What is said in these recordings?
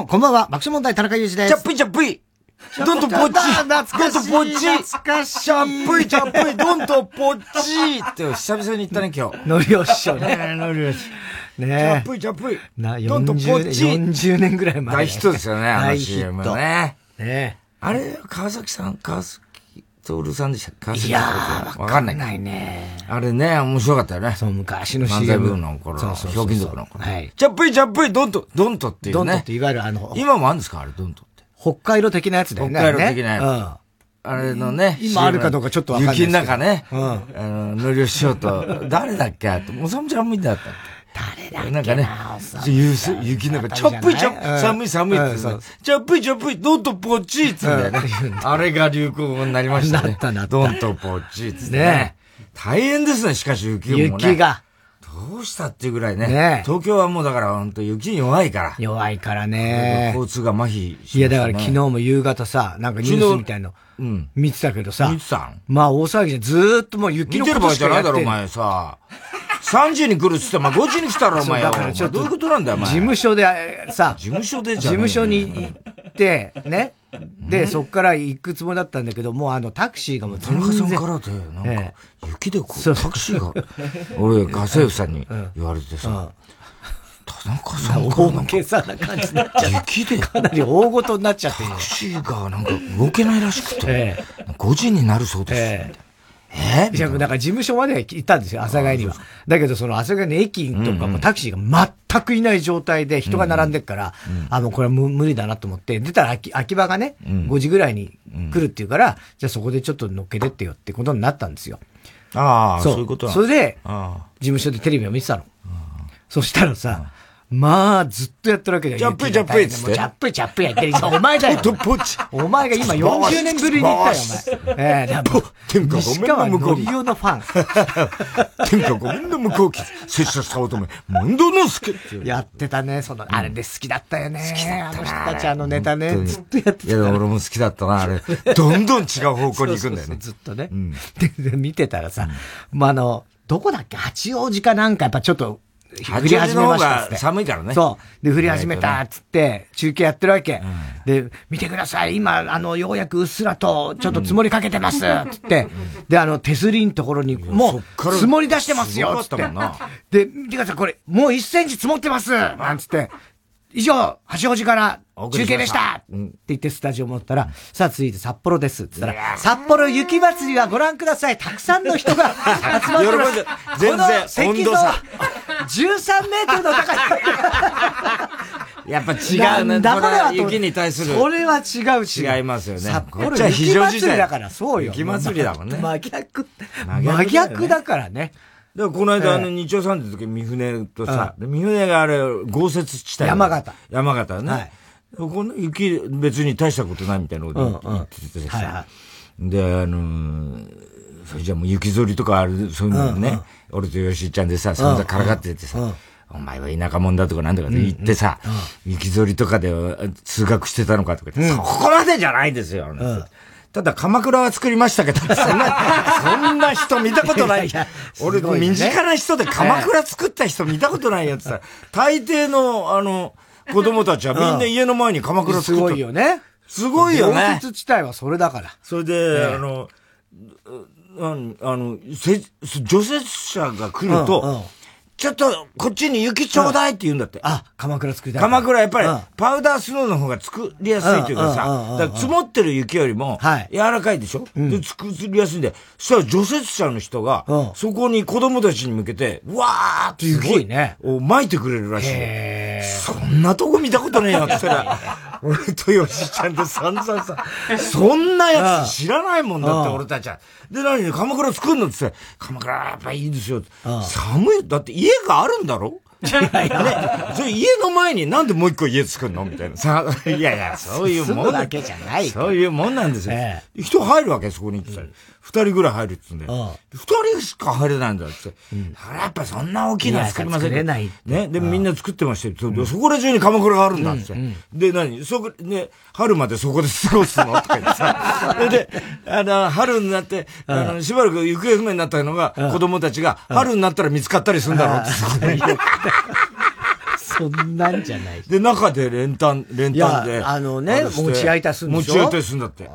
も、こんばんは、爆笑問題田中裕二です。チャップイチャップイ。どんとぽっち。どんとぽっち。懐かしい。チャップイチャップイ。どんとぽっち。って久々に言ったね、今日。のりお師匠ね。のりお師ねチャップイチャップイ。な、どんとぽっ40、ち40年ぐらい前。大ヒットですよね、あの CM ト。ね。ねあれ、川崎さん、川崎徹さんでした川崎いや徹ー、わかんない。ないね。あれね、面白かったよね。そう、昔の漫 CM。才ブームの頃の、そうそうひょうきん族の頃。はい。チャップイチャップイドンと、ドンとっていうね。ドントっていわゆるあの、今もあるんですか？あれ、ドンとって。北海道的なやつだよね。北海道的なやつうん。あれのね。今あるかどうかちょっとわかんない雪の中ね。うんあの、のりお師匠と、誰だっけ？あと、もさむちゃんみたいだったっけ？誰だっけなんかね雪の中、チャップイチャップ、うん寒い寒いってさうんそう、チャップイチャップイ、ドンとポッチーっつうんだよね。あれが流行語になりましたね。なったなったドンとポッチーっつってねね。大変ですね、しかし雪もね。雪。がどうしたっていうぐらいね。ね東京はもうだから本当雪に弱いから。弱いからね。交通が麻痺しましたねいや、だから昨日も夕方さ、なんかニュースみたいのうん。見てたけどさ。見、てたん？まあ大騒ぎでずーっともう雪見てる場合のことしじゃないだろ、お前さ。3時に来るっつって、お前5時に来たろ、お前だからちょっとどういうことなんだよ、お前。事務所でえさ、事務所で事じゃねえよ。務所に行って、ね。で、そっから行くつもりだったんだけど、もうあのタクシーがもう田全然。中さんからで、なんかえ、雪でこうタクシーが、俺、家政婦さんに言われてさ、田中さんから大なんさな感じになっちゃって。雪で、かなり大ごとになっちゃって。るタクシーがなんか動けないらしくてえ、5時になるそうです。ええ。いや、だから事務所まで行ったんですよ、朝帰りは。だけど、その朝帰りの駅とかもタクシーが全くいない状態で人が並んでっから、あ、もうこれは無無理だなと思って、出たら空き空き場がね、5時ぐらいに来るっていうから、じゃあそこでちょっと乗っけてってよってことになったんですよ。ああ、そう。いうことなそれで、あ事務所でテレビを見てたの。そしたらさ、まあ、ずっとやってるわけだよ。ジャップジャップイっつってジャップイジャップイやってる。お前だよ。お前が今40年ぶりに言ったよ、お前。ええだから天下ごめんな西川向こうのファン。あ。天下ごめんな向こうき、拙者した乙女、モンドノスケっていう。やってたね、その、あれで好きだったよね。好きだったあの人たちあのネタねずっとやっていや、た。俺も好きだったな、あれ。どんどん違う方向に行くんだよね。ずっとねん。で、で見てたらさ、まあ、あの、どこだっけ？八王子かなんかやっぱちょっと、降り始めましたっつっ寒いからねそう。で、降り始めたっつって、中継やってるわけ。で、見てください。今、あの、ようやくうっすらと、ちょっと積もりかけてます。つって。で、あの、手すりのところに、もう、積もり出してますよ。つってすごかったもんな。で、見てください。これ、もう1センチ積もってます。なんつって。以上、八王子から中継でしたって言ってスタジオ戻ったら、さあ続いて札幌ですって言ったら、札幌雪まつりはご覧ください。たくさんの人が集まってます。喜んで全然温度差13メートルの高い。やっぱ違うね。だこれは雪に対する。それは違うし。違いますよね札幌雪祭りだから、そうよ。雪祭りだもんね真逆。真逆だからね。だからこの間、あの、ええ日曜さんって時、三船とさ、で三船があれ、豪雪地帯。山形。山形ね。はい。この雪、別に大したことないみたいなこと言っててさ、で、あのーそれじゃもう雪ぞりとかある、そういうのね、俺と吉井ちゃんでさ、そんなからかっててさ、お前は田舎者だとかなんとかで言ってさ、雪ぞりとかで通学してたのかとか言って、そこまでじゃないですよ。ただ、鎌倉は作りましたけど、そんな、そんな人見たことない。いやいや俺、身近な人で鎌倉作った人見たことないやつさ、大抵の、あの、子供たちはみんな家の前に鎌倉す作った。ごいよね。すごいよね地帯はそれだから。それで、あの、うんあの、せ除雪車が来ると、うんうんちょっと、こっちに雪ちょうだいって言うんだって。あ、鎌倉作りたい。鎌倉やっぱりうん、パウダースノーの方が作りやすいというかさ、うんうんうんうんだから積もってる雪よりもはい、柔らかいでしょ、で、作りやすいんで、そしたら除雪車の人がうん、そこに子供たちに向けて、わーってすごい雪ね。を撒いてくれるらしいそんなとこ見たことねえよって言ったら、俺と吉ちゃんで散々さ、そんなやつ知らないもんだってうん。俺たちは。で、何？鎌倉作るのって言って、鎌倉やっぱいいですよ寒い、だって家があるんだろ？ね、それ家の前になんでもう一個家作るの？みたいな。さ、いやいや、そういうもん。だけじゃないそういうもんなんですよ。え人入るわけ、そこにって言ったら。二人ぐらい入るって言うんだうんよ。二人しか入れないんだって。あれやっぱそんな大きいのは作りませんいや作れないって。ね？で、みんな作ってましたそこら中に鎌倉があるんだって。で、何？そこ、ね、春までそこで過ごすの？とか言ってさ。で、あの、春になって、あの、しばらく行方不明になったのが、子供たちが、春になったら見つかったりするんだろうって。そんなんじゃない。で、中で練炭、練炭で。あのね、持ち焼いたすんでしょ？持ち焼いたすんだって。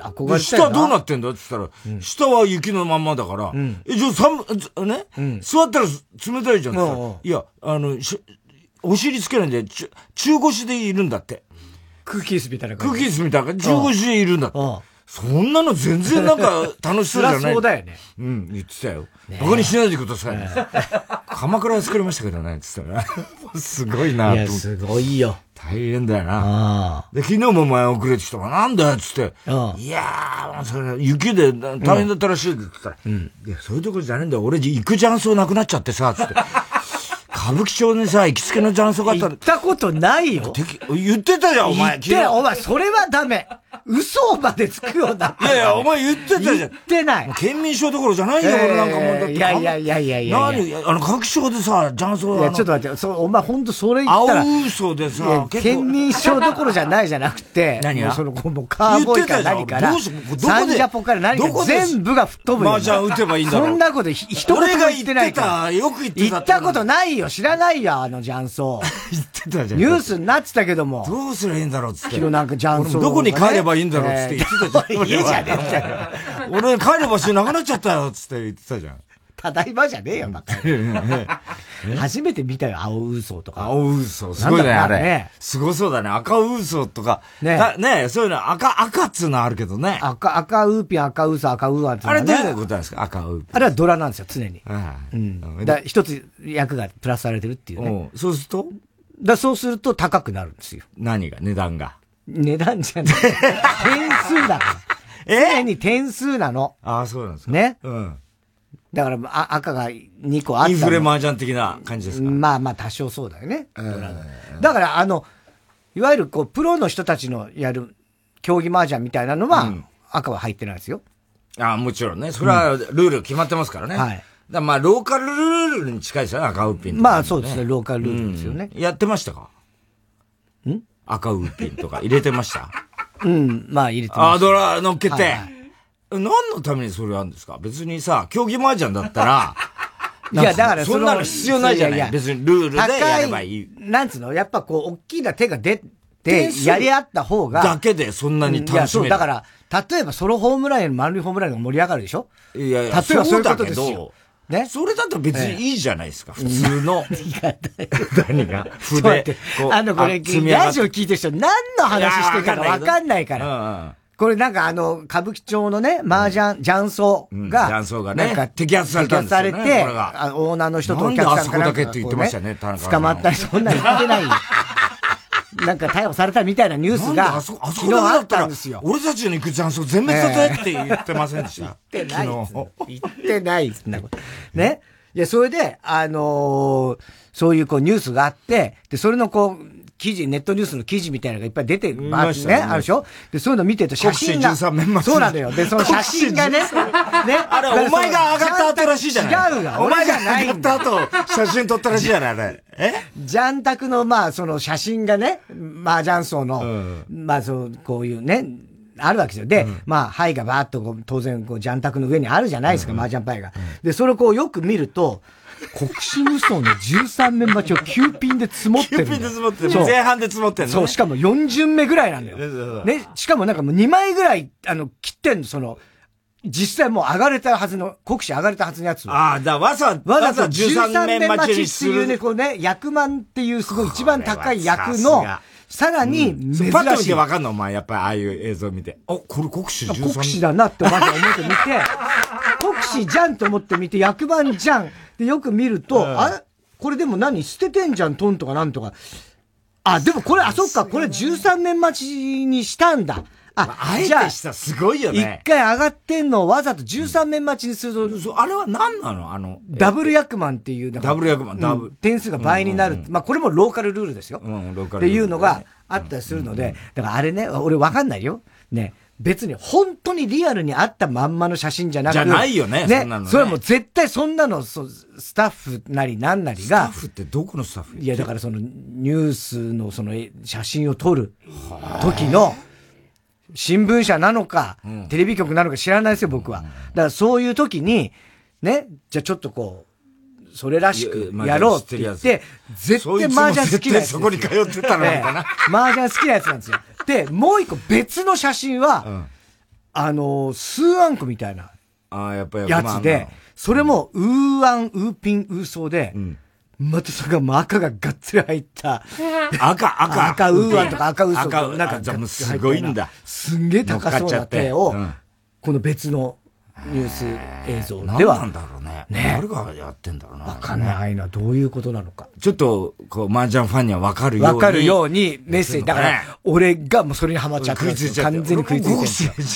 憧れ下どうなってんだって言ったら、下は雪のまんまだから、え、じゃあ寒、ね、座ったら冷たいじゃんいや、あの、お尻つけないんで、中腰でいるんだって。空気椅子みたいな感じ。空気椅子みたいな感じ。中腰でいるんだって。そんなの全然なんか楽しそうじゃない。そうだよね。うん、言ってたよ。バカにしないでください。鎌倉で作りましたけどね、つったら。すごいないや、すごいよ。大変だよな。で、昨日も前遅れてきたから、なんだよ、つって。いやー、それ、雪で大変だったらしいって言ったら、うん、いや、そういうとこじゃねえんだよ。俺、行く雀荘なくなっちゃってさ、つって。歌舞伎町にさ、行きつけの雀荘があったら。行ったことないよ。言ってたじゃん、お前。言って、お前、それはダメ。嘘までつくような。いやいや、お前言ってたじゃん。言ってない。県民賞どころじゃないよ、俺なんかもう。だって。いやいやいやいやいや。何？あの、歌舞伎町でさ、雀荘いや、ちょっと待って、そう、お前ほんとそれ言ったら。青嘘でさ、県民賞どころじゃないじゃなくて。何が？その、もうカーボーイから何から。どうしどこで？サンジャポから何から全部が吹っ飛ぶよ。まあじゃあ打てばいいんだろ。そんなこと一言も言ってないから。よく言ってた。言ったことないよ。知らないよ、あの雀荘。言ってたじゃん。ニュースになってたけども。どうすりゃいいんだろうっつって。昨日なんか雀荘。どこに帰ればいいんだろうっつって言って家じゃねえんだよ。俺帰る場所なくなっちゃったよ、つって言ってたじゃん。ただいまじゃねえよ、バカ。初めて見たよ、青嘘とか。青嘘、すごいね、あれ。すごそうだね。赤嘘とか。ねねそういうの、赤、赤っつうのあるけどね。赤、赤ウーピン、赤嘘、赤ウーアってあれどういうことなんですか？赤ウーピン。あれはドラなんですよ、常に。うん。だ一つ役がプラスされてるっていうね。そうすると？だそうすると高くなるんですよ。何が？値段が。値段じゃない。点数だから。常に点数なの。ああ、そうなんですか。ね？うん。だから、あ赤が2個あったインフレ麻雀的な感じですか？まあまあ、多少そうだよね。だから、あの、いわゆる、こう、プロの人たちのやる競技麻雀みたいなのは、赤は入ってないですよ。ああ、もちろんね。それはルール決まってますからね。はい。だまあ、ローカルルールに近いですよね、赤ウッピン、まあ、そうですね、ローカルルールですよね。やってましたか？ん？赤ウッピンとか入れてました？うん、まあ入れてます。あ、ドラ乗っけて。はいはい、何のためにそれあるんですか？別にさ、競技麻雀だったら、いや、だからそんなの必要ないじゃない？いや別にルールでやればいい。なんつうの？やっぱこう、大きな手が出て、やり合った方が。だけでそんなに楽しめる。そう、だから、例えばソロホームランより満塁ホームランが盛り上がるでしょ？いやいや、例えばそういうことですよ。ね。それだと別にいいじゃないですか、普通の。何が？筆。あの、これ、ラジオ聞いてる人何の話してるかわかんないから。これなんかあの、歌舞伎町のね、麻雀、雀荘が、雀荘がね、なんか摘発されたんですよ、ね。摘発されて、オーナーの人とお客さんかあそこだけって言ってましたね、捕まったり、そんな言ってない。なんか逮捕されたみたいなニュースが、あそこ、あそこあったんですよ。俺たちの行くチャンスを全滅させって言ってませんでした？言ってない。言ってない。ね？いや、それで、あのー、そういうこうニュースがあって、で、それのこう、記事、ネットニュースの記事みたいなのがいっぱい出てますね。あるでしょ？で、そういうの見てると写真が。そうなんだよ。で、その写真がね。ね？あれ、お前が上がった後らしいじゃない違うが。お前が上がった後、写真撮ったらしいじゃないあれ。え？ジャンタクの、まあ、その写真がね、麻雀層の、まあ、そう、こういうね、あるわけですよ。で、まあ、牌がバーっと当然、こう、ジャンタクの上にあるじゃないですか、麻雀牌が。で、それをこう、よく見ると、国士無双の13面待ちを9ピンで積もってる。9ピンで積もってる。前半で積もってるそう、しかも4巡目ぐらいなんだよ。ね、しかもなんかもう2枚ぐらい、あの、切ってんの、その、実際もう上がれたはずの、国士上がれたはずのやつああ、だわざわざ13面待ち。っていうね、こうね、役満っていうすごい一番高い役の、さらに、珍しい。パッと見てわかんのお前、やっぱりああいう映像見て。あ、これ国士13国士だなってまず思って見て、国士じゃんと思って見て、役満じゃん。で、よく見ると、あれ？これでも何捨ててんじゃん、トンとかなんとか。あ、でもこれ、あ、そっか、これ13年待ちにしたんだ。あ、あえてした、すごいよね。一回上がってんのをわざと13面待ちにすると、うん、あれは何なの？あの、ダブル役満っていう、ダブル役満、ダブル。点数が倍になる。まあ、これもローカルルールですよ。うん、ローカルルール。っていうのがあったりするので、だからあれね、俺わかんないよ。ね。別に本当にリアルにあったまんまの写真じゃなくて。じゃないよね、ね。そねそれはもう絶対そんなの、そスタッフなりなんなりが。スタッフってどこのスタッフいや、だからそのニュースのその写真を撮る時の、新聞社なのか、テレビ局なのか知らないですよ、僕は。だからそういう時に、ね、じゃあちょっとこう、それらしくやろうって言って、絶対麻雀好きなやつ。そこに通ってたのかな。麻雀好きなやつなんですよ。で、もう一個別の写真は、あの、スーアンコみたいなやつで、それも、ウーアン、ウーピン、ウーソーで、またそれが赤ががっつり入った。赤、赤。赤ウーアンとか赤ウーソーとか、なんか、すごいんだ。すんげえ高そうな手を、この別のニュース映像では。なんだろうね。ね誰がやってんだろうな。わかんないな。どういうことなのか。ちょっと、こう、麻雀ファンにはわかるように。わかるようにメッセージ。だから、俺がもうそれにハマっちゃって完全に食いついてる。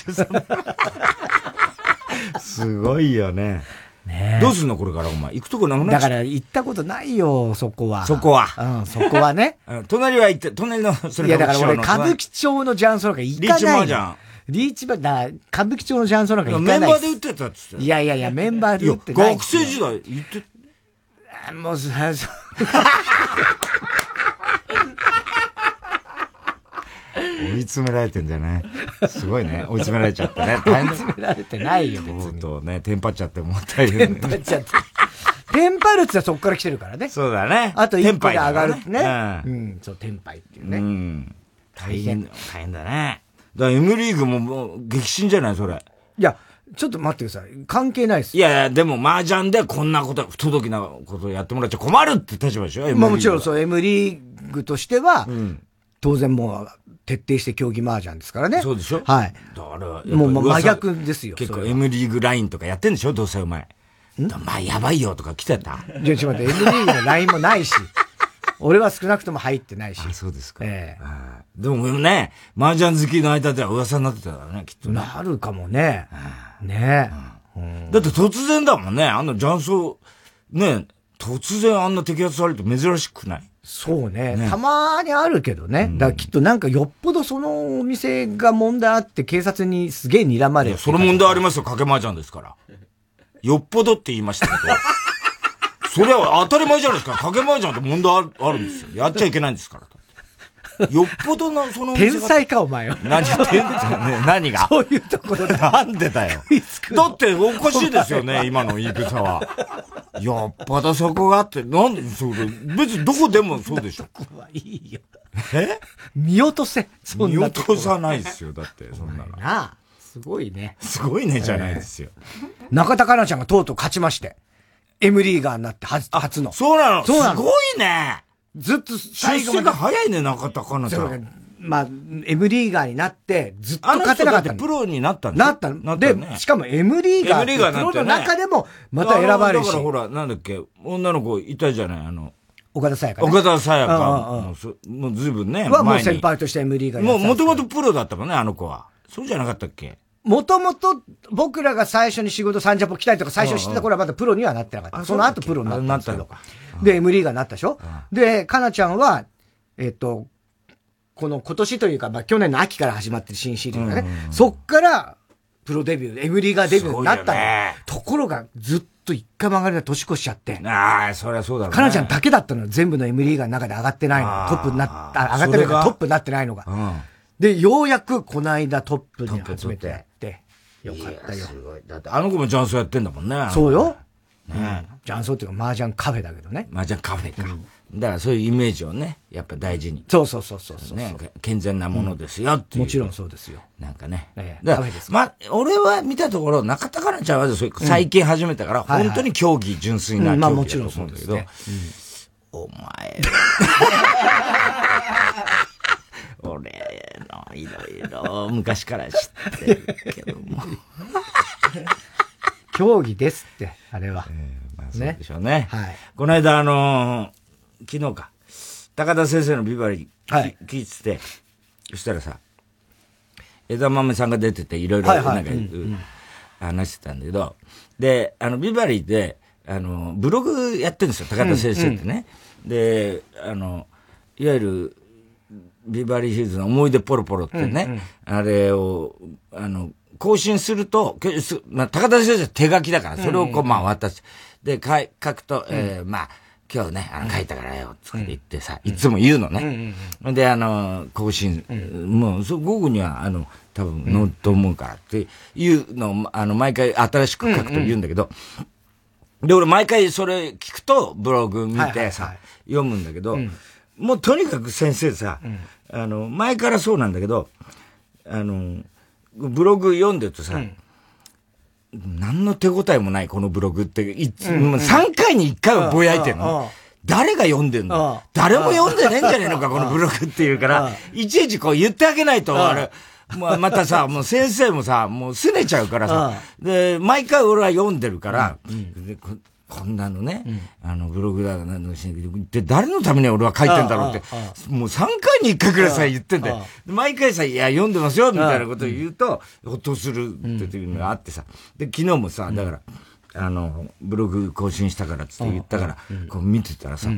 すごいよね。ねどうすんのこれからお前。行くとこなくなだから行ったことないよ、そこは。そこは。うん、そこはね。隣は行って、隣の、それいや、だから俺、歌舞伎町のジャンソなんか行かない。リーチマージャン。リーチバー、だ歌舞伎町のジャンソなんか行かないメンバーで売ってたっつって。いやいやいや、メンバーで売ってない。学生時代行って。もう、最初。追い詰められてんじゃない？すごいね。追い詰められちゃってね。追い詰められてないよ、別に。とね、テンパっちゃってもったいない。テンパっちゃって。テンパるってそっから来てるからね。そうだね。あと一歩で上がるってね。うん。そう、テンパイっていうね。うん。大変、大変だね。だから M リーグももう激震じゃないそれ。いや、ちょっと待ってください。関係ないですいやいや、でも麻雀でこんなこと、不届きなことやってもらっちゃ困るって立場でしょ？まあもちろんそう、M リーグとしては、うん、当然もう、徹底して競技麻雀ですからね。そうでしょ？はい。だから、もう真逆ですよ。結構 M リーグラインとかやってんでしょ？どうせお前。まあ、やばいよとか来てた。じゃちょっと待って、M リーグのラインもないし。俺は少なくとも入ってないし。あ、そうですか。ええー、でもね、麻雀好きの間では噂になってたからね、きっとね。なるかもね。ねえ、うん、だって突然だもんね、あの雀荘、ね突然あんな摘発されると珍しくない？そうね、ね、たまにあるけどね。だからきっとなんかよっぽどそのお店が問題あって警察にすげえ睨まれる。その問題ありますよ、かけ麻雀ですから。よっぽどって言いましたけど。それは当たり前じゃないですか。かけ麻雀って問題あるんですよ。やっちゃいけないんですから。よっぽどの、その。天才か、お前は。何、天才、ね、何が？そういうところで。なんでだよ。だって、おかしいですよね、今の言い草は。よっぽどそこがあって、なんで、それ、別にどこでもそうでしょ。ここはいいよ。え？見落とせ。そんな見落とさないですよ、だって、そんなの。なあ。すごいね。すごいね、じゃないですよ。中田香奈ちゃんがとうとう勝ちまして。M リーガーになって初、初の。そうなの？そうなのすごいねずっと最後まで。が早いね、中田香奈ちゃん。まあ、M リーガーになって、ずっと勝てなかったプロになったんなったの。で、しかも M リーガーってプロの中でも、また選ばれるし。だからほら、なんだっけ、女の子いたじゃない、あの。岡田沙也加、岡田沙也加。もうずいぶんね。はもう先輩として M リーガーもう、もともとプロだったもんね、あの子は。そうじゃなかったっけ？もともと僕らが最初に仕事サンジャポ来たりとか最初知ってた頃はまだプロにはなってなかった。その後プロになったんですけど。で、M リーガーになったでしょ？で、かなちゃんは、えっと、この今年というか、まあ去年の秋から始まってる新シリーズがね、そっからプロデビュー、M リーガーデビューになったの。ところがずっと一回曲がりで年越しちゃって。ああ、そりゃそうだろう、かなちゃんだけだったのよ。全部の M リーガーの中で上がってないの。トップになった、上がってないからトップになってないのが。で、ようやくこの間トップに集めて。よかったよ。すごい。だってあの子もジャンソーやってんだもんね。そうよ。ね、ジャンソーっていうか麻雀カフェだけどね。麻雀カフェか。だからそういうイメージをね、やっぱ大事に。そうそうそうそうね、健全なものですよっていう、もちろんそうですよ。なんかね。ええ、カフェです。まあ、俺は見たところ、中田香奈ちゃんは最近始めたから、本当に競技、純粋な競技だと思うんだけど、お前、俺のいろいろ昔から知ってるけども。競技ですって、あれは。えー、まあそうでしょうね。はい。この間、あのー、昨日か、高田先生のビバリー、はい、聞いてて、そしたらさ、枝豆さんが出てて、いろいろなんか、話してたんだけど、で、あの、ビバリーで、あの、ブログやってるんですよ、高田先生ってね。うんうん、で、あの、いわゆる、ビバリーヒルズの思い出ポロポロってね、うんうん、あれを、あの、更新すると、まあ、高田先生手書きだから、それをこう、まあ、渡す。で、書書くと、えー、まあ、今日ね、あの、書いたからよ、つって言ってさ、いつも言うのね。で、あの、更新、もう、午後には、あの、多分、乗ると思うからっていうのを、あの、毎回新しく書くと言うんだけど、で、俺毎回それ聞くと、ブログ見てさ、読むんだけど、もうとにかく先生さ、あの、前からそうなんだけど、あの、ブログ読んでるとさ、何の手応えもないこのブログって、いつ、も3回に1回はぼやいてんの。誰が読んでんの？誰も読んでねえんじゃねえのか、このブログっていうから、いちいちこう言ってあげないと、あれ、まあ、またさ、もう先生もさ、もう拗ねちゃうからさ、で、毎回俺は読んでるから、こんなのね、あの、ブログだなんのしで、誰のために俺は書いてんだろうって、もう3回に1回くらいさ、言ってんだよ。毎回さ、いや、読んでますよ、みたいなことを言うと、ほっとするっていうのがあってさ。で、昨日もさ、だから、あの、ブログ更新したからって言ったから、こう見てたらさ、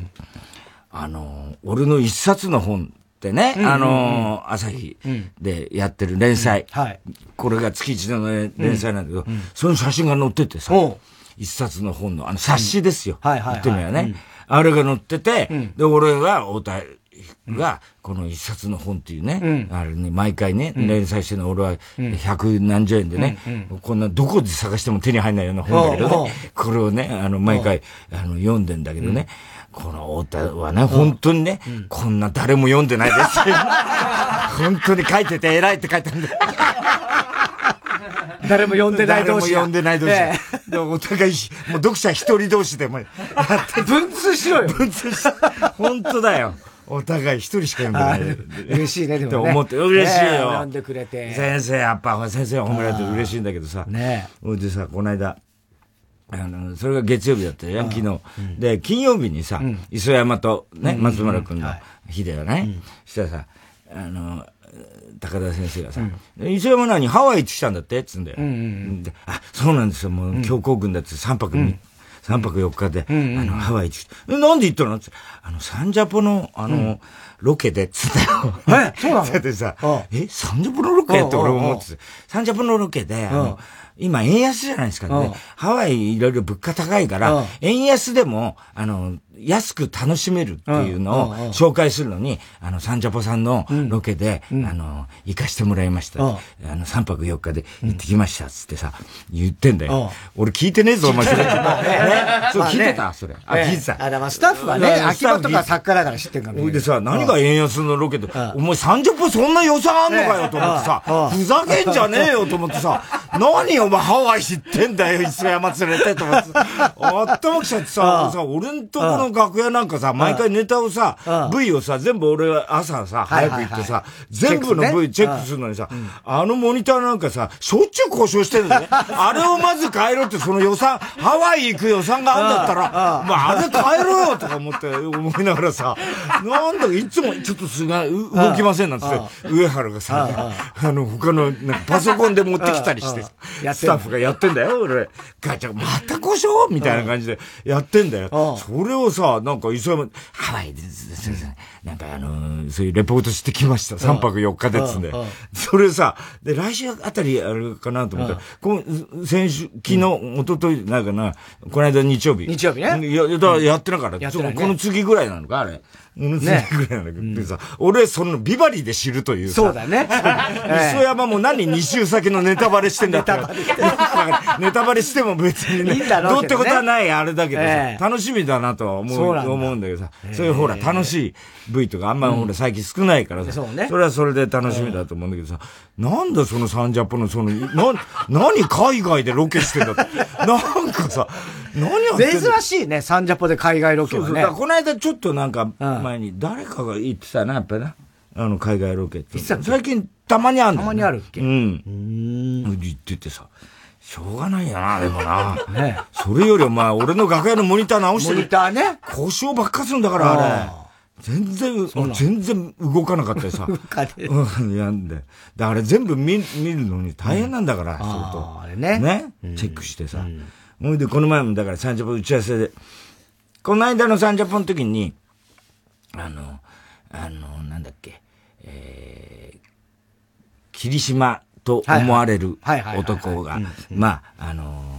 あの、俺の一冊の本ってね、あの、朝日でやってる連載。これが月一の連載なんだけど、その写真が載っててさ、一冊の本の、あの冊子ですよ。はいはい、言ってみればね、あれが載ってて、で、俺が、太田が、この一冊の本っていうね、あれね、毎回ね、連載してるの俺は百何十円でね、こんなどこで探しても手に入らないような本だけどね、これをね、あの、毎回、あの、読んでんだけどね、この太田はね、本当にね、こんな誰も読んでないです 本当に書いてて偉いって書いてあるんだよ。誰も読んでない同士。誰も読んでない同士。でもお互い、もう読者一人同士でも 文通しろよ。文通し本当だよ。お互い一人しか読んでない。嬉しいね、でもね。って思って、嬉しいよ。読んでくれて。先生、やっぱ、先生は褒められて嬉しいんだけどさ。ねでさ、この間、あの、それが月曜日だったよ、昨日。で、金曜日にさ、磯山とね、松村君の日だよね。したらさ、あの、高田先生がさ、うん、磯山何ハワイ行ってきたんだって？っつうんだよ。うんうん、であ、そうなんですよ。もう強行軍だって3泊、うん、3泊4日で、うんうん、あの、ハワイ行ってきた。なんで行ったの？って、あの、サンジャポの、あの、うん、ロケでっつったよ。え、そうなの？でさ、え、サンジャポのロケ？って俺思ってて、サンジャポのロケで、あの、今円安じゃないですかね。ハワイいろいろ物価高いから、円安でも、あの、安く楽しめるっていうのを紹介するのに、あの、サンジャポさんのロケで、あの、行かしてもらいました。あの、3泊4日で行ってきました、つってさ、言ってんだよ。俺聞いてねえぞ、お前。それ。そう、聞いてたそれ。あ、聞いてた。あ、だからスタッフはね、秋葉とか作家だから知ってるからね。でさ、何が円安のロケで、お前サンジャポそんな予算あんのかよと思ってさ、ふざけんじゃねえよと思ってさ、何お前ハワイ知ってんだよ、磯山連れてと思って。あったまきちゃってさ、俺んとこの楽屋なんかさ、毎回ネタをさ、V をさ、全部俺は朝さ、早く行ってさ、全部の V チェックするのにさ、あのモニターなんかさ、しょっちゅう故障してるんだね。あれをまず変えろって、その予算、ハワイ行く予算があんだったら、まああれ変えろよとか思って、思いながらさ、なんだかいつもちょっとすが動きませんなんつって、上原がさ、あの、他の、パソコンで持ってきたりして、スタッフがやってんだよ、俺。ガチャ、また故障みたいな感じでやってんだよ。それをさ、なんか磯山、ハワイです、なんかあのー、そういうレポートしてきました。3泊4日でっつんで。それさ、で、来週あたりあるかなと思ったら、この、先週、昨日、一昨日なんかな、この間日曜日。日曜日ね。や、や、やってなかった。この次ぐらいなのか、あれ。ね。ぐらいなんだけど、さ、俺、そのビバリーで知るというそうだね。磯山も何2週先のネタバレしてんだって。ネタバレしても別にね。どうってことはないあれだけどさ、楽しみだなとは思う、思うんだけどさ、そういうほら、楽しい V とかあんまほら最近少ないからさ、それはそれで楽しみだと思うんだけどさ、なんだそのサンジャポのその、な、何海外でロケしてんだって。なんかさ、何やってん珍しいね、サンジャポで海外ロケはね。そうそうこの間ちょっとなんか、前に誰かが言ってたな、やっぱな。あの、海外ロケって。最近たまにあるたまにあるっけ？うん。うん。言っててさ。しょうがないよな、でもな。ねそれよりお前、俺の楽屋のモニター直してモニターね。故障ばっかするんだから、あれ。全然、全然動かなかったりさ。動かねえ。うん、やんで。で、あれ全部見見るのに大変なんだから、相当。あれね。ね、チェックしてさ。ほ、いで、この前もだからサンジャポ打ち合わせで、この間のサンジャポの時に、あの、あの、なんだっけ、えー、霧島と思われる男が、まあ、あ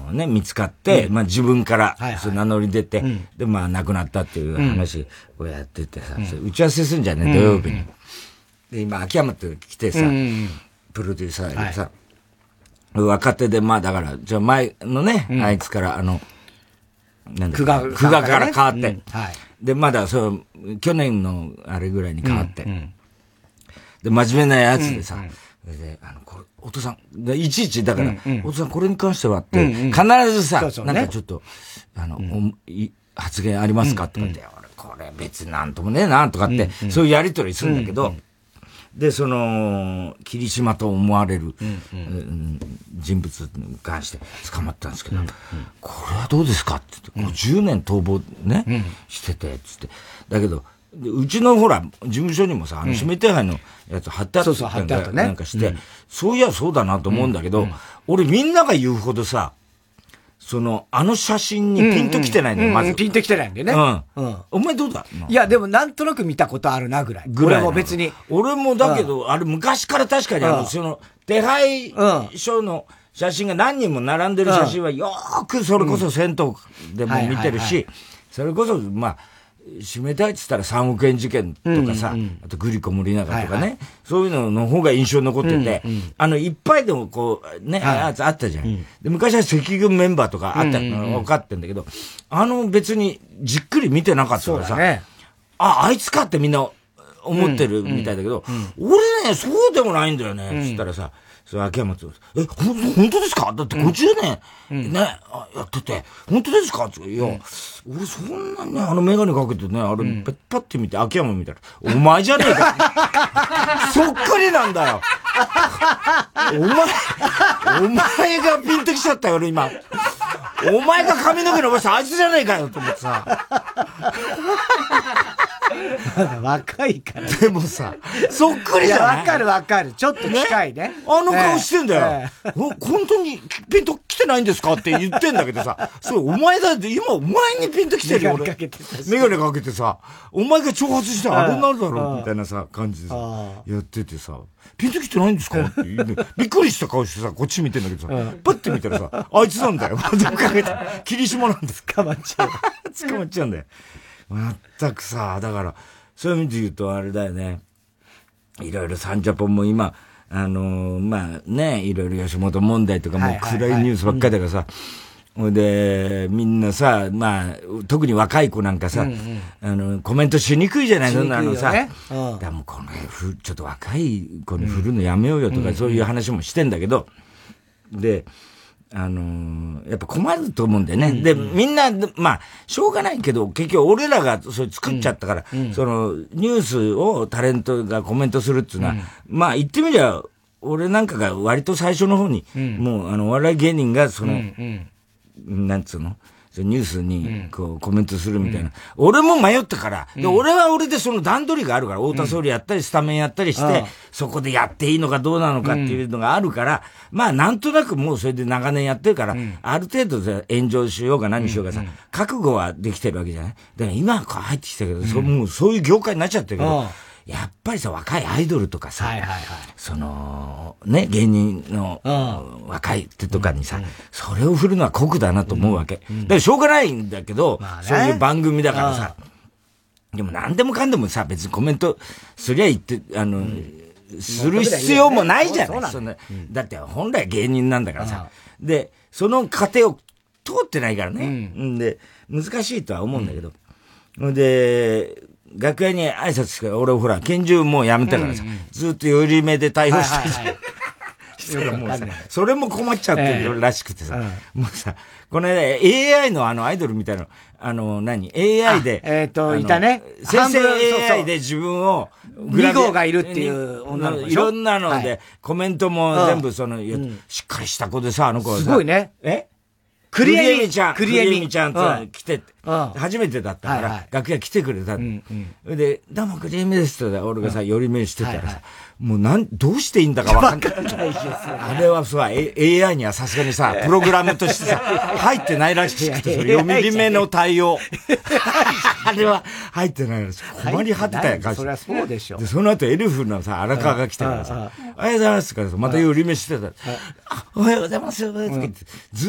のね、見つかって、まあ自分から、そ名乗り出て、で、まあ亡くなったっていう話をやっててさ、打ち合わせするんじゃね、土曜日に。で、今、秋山って来てさ、プロデューサーでさ、若手で、まあだから、じゃあ前のね、あいつから、あの、なんだ久我久我から変わって。うん。はい。で、まだそう、去年のあれぐらいに変わって。で、真面目なやつでさ、で、あの、これ、お父さん、でいちいち、だから、お父さんこれに関してはって、必ずさ、そうそうねなんかちょっと、あの、おい発言ありますかとかって、俺、これ別になんともねえな、とかって、そういうやりとりするんだけど、で、その、霧島と思われる、うん人物に関して捕まったんですけど、これはどうですかって言って、50年逃亡ね、してて、つって。だけど、でうちのほら、事務所にもさ、あの、指名手配のやつ貼ってあったそうね。なんかして、そういやそうだなと思うんだけど、俺みんなが言うほどさ、その、あの写真にピンと来てないんだよ、まず。うんピンと来てないんでね。うん。うん。お前どうだ？いや、でもなんとなく見たことあるなぐらい。ぐらい俺も別に。俺もだけど、あれ昔から確かにあの、うん。その、手配うん書の写真が何人も並んでる写真はよーくそれこそ銭湯でも見てるし、それこそ、まあ、締めたいって言ったら3億円事件とかさ、あとグリコ森永とかね、はいはそういうのの方が印象に残ってて、あの、いっぱいでもこう、ね、はいあったじゃん。で昔は赤軍メンバーとかあったの分かってんだけど、あの別にじっくり見てなかったからさ、ね。あ、あいつかってみんな思ってるみたいだけど、俺ね、そうでもないんだよね、つったらさ、それ秋山と、え、ほん、本当ですか？だって50年、ね、あやってて、本当ですか？っていや、俺そんなね、あのメガネかけてね、あれ、ペッパって見て、秋山見たら、お前じゃねえか。そっくりなんだよ。お前、お前がピンときちゃったよ、俺今。お前が髪の毛伸ばしたあいつじゃねえかよ、と思ってさ。若いから。でもさ、そっくりじゃないわかるわかる。ちょっと近いね。あの顔してんだよ。ええ お本当にピンと来てないんですかって言ってんだけどさ、そう、お前だって今お前にピンと来てるよ、俺。メガネかけてたしメガネかけてさ、お前が挑発してあれになるだろうみたいなさ、感じでさあ、やっててさ、ピンと来てないんですか？って言うねびっくりした顔してさ、こっち見てんだけどさ、パッて見たらさ、あいつなんだよ。メガネかけて、霧島なんですかまっちゃう。捕まっちゃうんだよ。まったくさ、だから、そういう意味で言うとあれだよね。いろいろサンジャポンも今、あのーまあね、いろいろ吉本問題とかも暗いニュースばっかりだからさ、ほいで、みんなさ、まあ、特に若い子なんかさ、あの、コメントしにくいじゃない、そんなのさ。だもうこのふ、ちょっと若い子に振るのやめようよとか、そういう話もしてんだけど、で、あのーやっぱ困ると思うんだよね。で、みんな、まあ、しょうがないけど、結局俺らがそれ作っちゃったから、その、ニュースをタレントがコメントするっていうのは、まあ言ってみりゃ、俺なんかが割と最初の方に、もう、あの、お笑い芸人が、その、なんつうの？ニュースに、こう、コメントするみたいな。俺も迷ったから、で、俺は俺でその段取りがあるから、太田総理やったり、スタメンやったりして、そこでやっていいのかどうなのかっていうのがあるから、まあ、なんとなくもうそれで長年やってるから、ある程度さ炎上しようが何しようがさ、覚悟はできてるわけじゃない？だから今入ってきたけど、そもうそういう業界になっちゃってるけど、うんやっぱりさ、若いアイドルとかさ、はいはいはい。その、ね、芸人の若い手とかにさ、それを振るのは酷だなと思うわけ。だからしょうがないんだけど、まあねそういう番組だからさ。でも何でもかんでもさ、別にコメントすりゃいって、あの、する必要もないじゃない。そんなだって本来芸人なんだからさ。で、その過程を通ってないからね。うんで、難しいとは思うんだけど。で、楽屋に挨拶して俺ほら、拳銃もうやめたからさ、ずっと寄り目で対応してるじゃん。したらもうさ、それも困っちゃってるらしくてさ、もうさ、この間 AI のあのアイドルみたいな、あの何 ?AI で、あえーといたね。生成半分そうそう。AI で自分を、二号がいるっていう女の子いろんなのはで、コメントも全部その、しっかりした子でさ、あの子すごいね。え？クリエミちゃん。クリエミちゃん。と来て、うん。初めてだったから楽屋来てくれたの。で、どうもクリエミですって俺がさ、寄り目してたらさ、もうなん、どうしていいんだかわかんない。あれはさ、A- AI にはさすがにさ、プログラムとしてさ、入ってないらしくて、読み目の対応。あれは入ってないらしく困り果てたよ、そりゃそうでしょ。で、。その後エルフのさ、荒川が来たからさ、おはようございますからさ、また寄り飯してたら、あおはようございますよ、ず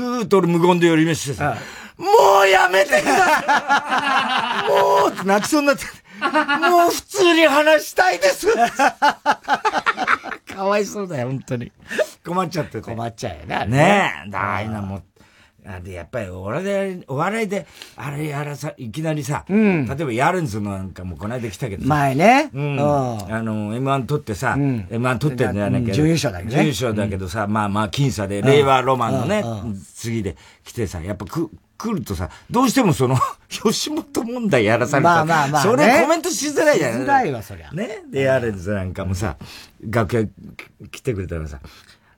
ーっと俺無言で寄り飯してさ、もうやめてください。もうって泣きそうになって、もう普通に話したいです。かわいそうだよ、本当に。困っちゃってて。困っちゃうよね、ね。え、だいうのも、あで、やっぱりお笑い、お笑いで、あれやらさ、いきなりさ、うん、例えばヤレンズのなんかもこの間来たけど前ね。うん。あの、M1 取ってさ、うん、M1 取ってんじゃないけど、準優勝だけどね。準優勝だけどさ、まあまあ、僅差で、令和ロマンのね、次で来てさ、やっぱく、来るとさ、どうしてもその、吉本問題やらされたまあまあまあ、それコメントしづらいじゃん。しづらいわ、そりゃ。ね？で、ヤレンズなんかもさ、楽屋来てくれたらさ、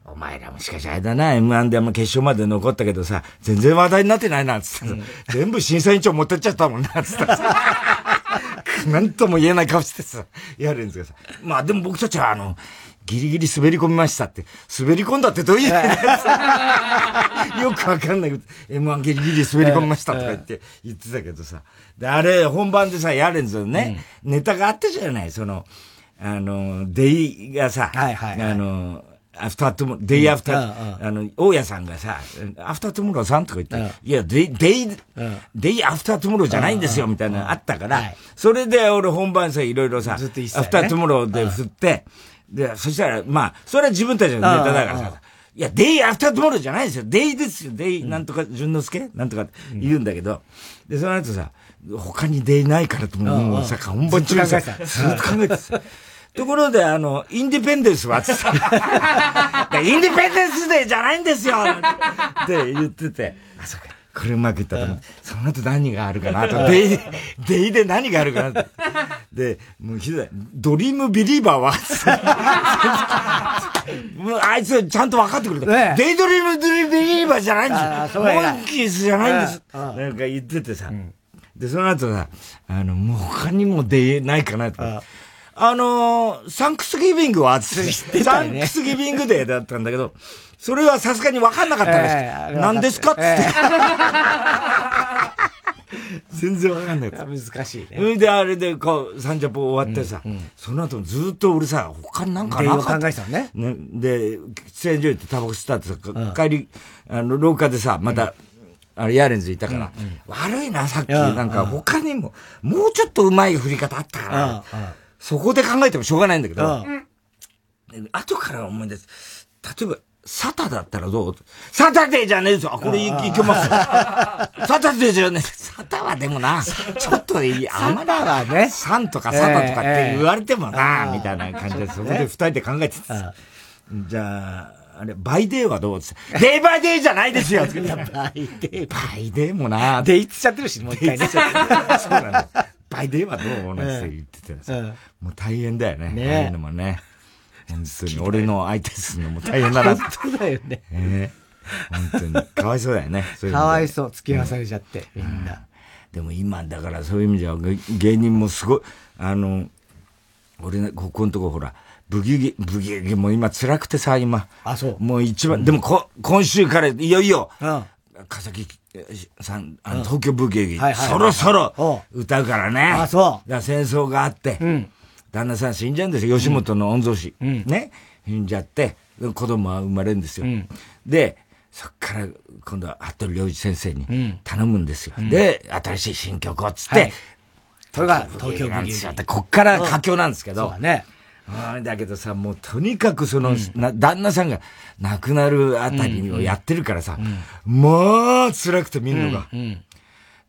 お前らもしかしあれだな、M1 でも決勝まで残ったけどさ、全然話題になってないな、つって、うん、全部審査委員長持ってっちゃったもんな、つってさ。なんとも言えない顔してさ、やるんですけどさ。まあでも僕たちはあの、ギリギリ滑り込みましたって。滑り込んだってどういう よくわかんないけど、M1 ギリギリ滑り込みましたとか言って言ってたけどさ。で、あれ、本番でさ、やるんですよね、うん、ネタがあったじゃない、その、あの、デイがさ、はいはいはい、あの、アフタートゥデイアフター、あの、大家さんがさ、アフタートゥモローさんとか言って、いや、デイ、デイ、デイアフタートゥモローじゃないんですよ、みたいなのあったから、それで俺本番さ、いろいろさ、アフタートゥモローで振って、で、そしたら、まあ、それは自分たちのネタだからさ、いや、デイアフタートゥモローじゃないですよ。デイですよ。デイ、なんとか、淳之介？なんとか言うんだけど、で、その後さ、他にデイないからともうさ、本番中にさ、ずっと考えてさ、ところで、あの、インディペンデンスはって。インディペンデンスデーじゃないんですよって言ってて、あ、そっか。これうまくいったと思って、その後何があるかなと、デイ、デイで何があるかなって。で、もうひどい。ドリームビリーバーは？もうあいつちゃんと分かってくれた。ね、デイドリームビリーバーじゃないんですよ。モンキーズじゃないんです。なんか言っててさ。うん、で、その後さ、あの、もう他にもデイないかなと。あのー、サンクスギビングは、ね、サンクスギビングデーだったんだけど、それはさすがに分かんなかったです。えー、何ですか？って、えー、全然分かんない。難しいね。それで、あれで、こう、サンジャポ終わってさ、うんうん、その後ずっと俺さ、他になんかなかった。考えてたね。ね。で、喫煙所行ってタバコ吸ったってさ、うん、帰り、あの、廊下でさ、また、あれ、ヤーレンズいたから、うんうん、悪いな、さっき、なんか他にも、もうちょっと上手い振り方あったから、そこで考えてもしょうがないんだけど、後から思い出す。例えば、サタだったらどう？サタデーじゃねえぞあ、これいいけます。サタデーじゃねえ。サタはでもな、ちょっといい。あまだはね。サンとかサタとかって言われてもな、みたいな感じで、そこで二人で考えてた。じゃあ、あれ、バイデーはどう？day by day じゃないですよバイデー。バイデーもな。デイってちゃってるし、もう一回ね。そうなんだ。バイデーはどう？なんて言ってたらさ、もう大変だよね。ねああいうのもね。本当に、俺の相手するのも大変だな。本当だよね。ええ本当に。かわいそうだよね。そういうかわいそう。付き合わされちゃって、みんな。でも今、だからそういう意味では、芸人もすごい、あの、俺ね、ここのとこほら、ブギウギ、ブギウギも今辛くてさ、今。あ、そう。もう一番、でもこ、今週からいよいよ、うん。かさきさん、あの、東京ブギウギ、そろそろ歌うからね。あ、そう。だ戦争があって、うん、旦那さん死んじゃうんですよ。吉本の御曹司。うん、ね。死んじゃって、子供は生まれるんですよ。うん、で、そっから、今度は服部良一先生に頼むんですよ。で、新しい新曲をっつって、はい、それが東京ブギウギ。こっから佳境なんですけど。そうだね。だけどさ、もうとにかくその、うん、な旦那さんが亡くなるあたりをやってるからさ、うん、まあ辛くて見るのが、うん、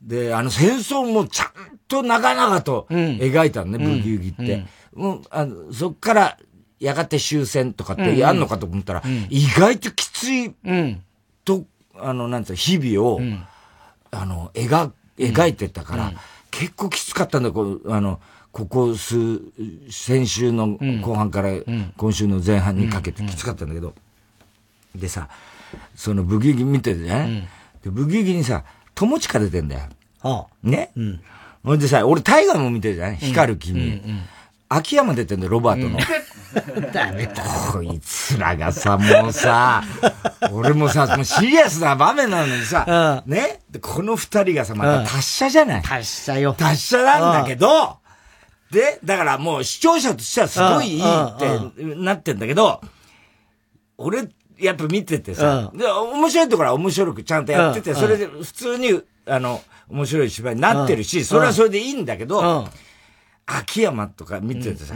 で、あの戦争もちゃんと長々と描いたのね、ブギウギって。もうあのそっからやがて終戦とかってやんのかと思ったら、意外ときついと、あの、なんつう日々を、あの、描、描いてたから、結構きつかったんだよ、こう、あの、ここ数、先週の後半から今週の前半にかけてきつかったんだけど、でさ、そのブギウギ見ててね、でブギウギにさ、友近出てんだよ。ね、うん、ほん。でさ、俺大河も見てるじゃない？光る君。秋山出てんだよ、ロバートの。ダメだ。こいつらがさ、もうさ、俺もさ、もうシリアスな場面なのにさ、ね？この二人がさ、また達者じゃない、達者よ。達者なんだけど、で、だからもう視聴者としてはすごいいいってなってんだけど、俺、やっぱ見ててさ、で、面白いところは面白くちゃんとやってて、それで普通に、あの、面白い芝居になってるし、それはそれでいいんだけど、秋山とか見ててさ、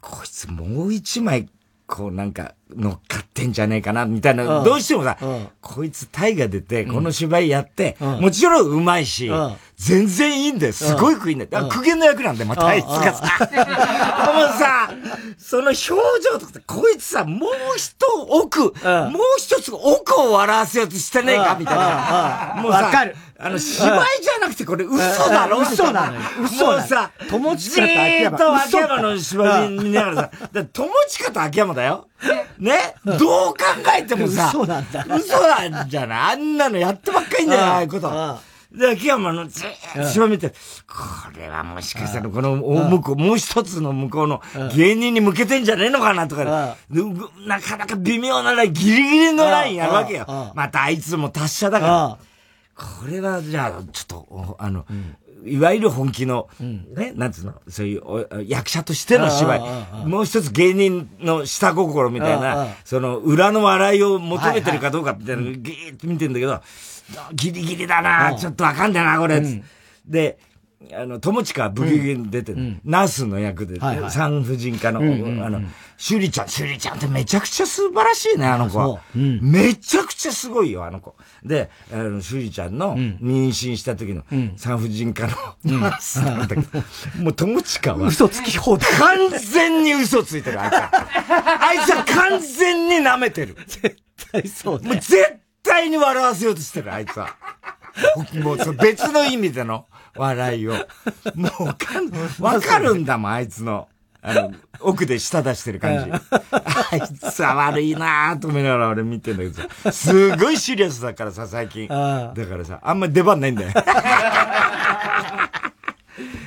こいつもう一枚、構なんか乗っかってんじゃねえかな、みたいな、どうしてもさ、こいつタイが出て、この芝居やって、もちろんうまいし、全然いいんだよ。すごい食いんだよ。苦言の役なんだよ、またあいつがさ。もう さ、その表情とかこいつさ、もう一奥、もう一つ奥を笑わせようとしてねえか、みたいな。もうさ、かる。あの、芝居じゃなくてこれ嘘だろ？嘘なのよ。嘘さ、友近と秋山。と秋山の芝居見ながらさ、友近と秋山だよ。ね？どう考えてもさ、嘘なんだ。嘘なんじゃない？あんなのやってばっかりんだよ、ああいうこと。で、秋山のずーっと見て、これはもしかしたらこの大向こう、もう一つの向こうの芸人に向けてんじゃねえのかなとか、なかなか微妙なライン、ギリギリのラインやるわけよ。またあいつも達者だから。これはじゃあ、ちょっと、あの、いわゆる本気の、ね、なんつうの、そういう役者としての芝居、もう一つ芸人の下心みたいな、その裏の笑いを求めてるかどうかみたいなのギーッと見てんだけど、ギリギリだな、ちょっとわかんねえな、これ。うん、で、あの、友近ブギウギに出てる、うん、ナースの役で、はいはい、産婦人科の、うんうんうん、あの、シュリちゃん、シュリちゃんってめちゃくちゃ素晴らしいね、あの子は。うん、めちゃくちゃすごいよ、あの子。で、あの、シュリちゃんの妊娠した時の産婦人科のナースなんだけど、もう友近は？嘘つき放題。完全に嘘ついてる、あいつは。あいつは完全に舐めてる。絶対そうね。もう絶対に笑わせようとしてる、あいつは。もう、別の意味での笑いを。もうわかん、わかるんだもん、あいつの。あの、奥で舌出してる感じ。あいつは悪いなぁと思いながら俺見てんだけどさ、すごいシリアスだからさ、最近。だからさ、あんまり出番ないんだよ。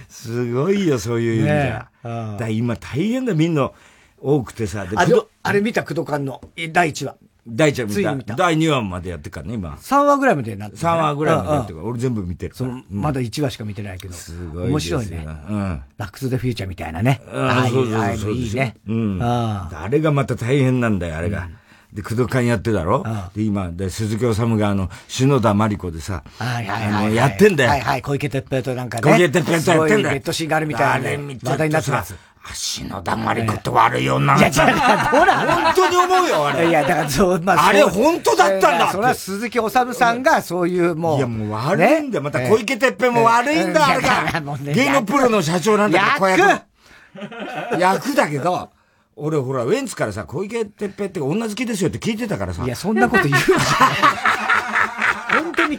すごいよ、そういう意味じゃ。だ今大変だ、みんな多くてさ。ああれ見た、工藤館の第1話。第一話見た。見た第2話までやってからね、今。3話ぐらいまでなってる、3話ぐらいまでやってるから、俺全部見てる。その、まだ1話しか見てないけど。すごい。面白いね。うん。バックスデフューチャーみたいなね。うん、ああいうのいいね。うん。あれがまた大変なんだよ、あれが。で、工藤館やってだろ？で、今、で、鈴木治があの、篠田麻里子でさ、はいはいはい。やってんだよ。はいはい、小池徹平となんかね。小池徹平とやってんだよ。ベッドシーンがあるみたいな。あれ見て話題になってます。足の黙りこと悪い女いや、じゃあ、どうなの本当に思うよ、あれ。いや、だからそう、まあ、あれ本当だったんだそれは鈴木治さんがそういうもう。いや、もう悪いんだよ。また小池徹平も悪いんだ、あれが。芸能プロの社長なんだから、役役だけど、俺ほら、ウェンツからさ、小池徹平って女好きですよって聞いてたからさ。いや、そんなこと言うじゃん。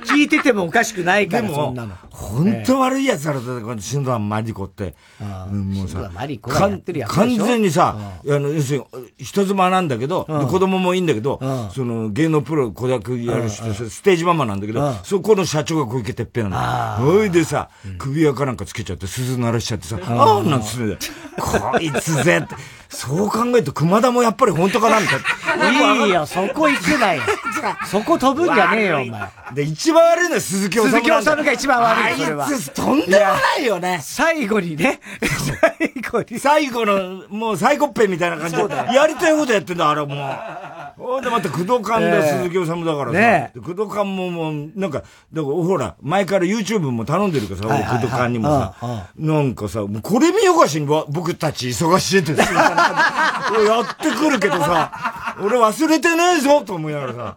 聞いててもおかしくないから、そんなの。本当悪い奴だろ、このシンドラマリコって。もうさ、完全にさ、あの、要するに、人妻なんだけど、子供もいいんだけど、その、芸能プロ、子役やる人、ステージママなんだけど、そこの社長が小池徹平なんだよ。ほいでさ、首輪かなんかつけちゃって、鈴鳴らしちゃってさ、ああ、なんつって、こいつぜって。そう考えると熊田もやっぱり本当かなみたいな。いいよ、そこ行くなよ。そこ飛ぶんじゃねえよ、お前。で、一番悪いのは鈴木治鈴木治が一番悪いそれは。あいつ、とんでもないよね。最後にね。最後に。最後の、もうサイコッペンみたいな感じで。やりたいことやってんだ、あれもう。ほんでまた、工藤館で鈴木治だからさ。ね工藤館ももう、なんか、だからほら、前から YouTube も頼んでるからさ、工藤館にもさ。なんかさ、もうこれ見よがしに僕たち忙しいってやってくるけどさ、俺忘れてねえぞと思いながらさ。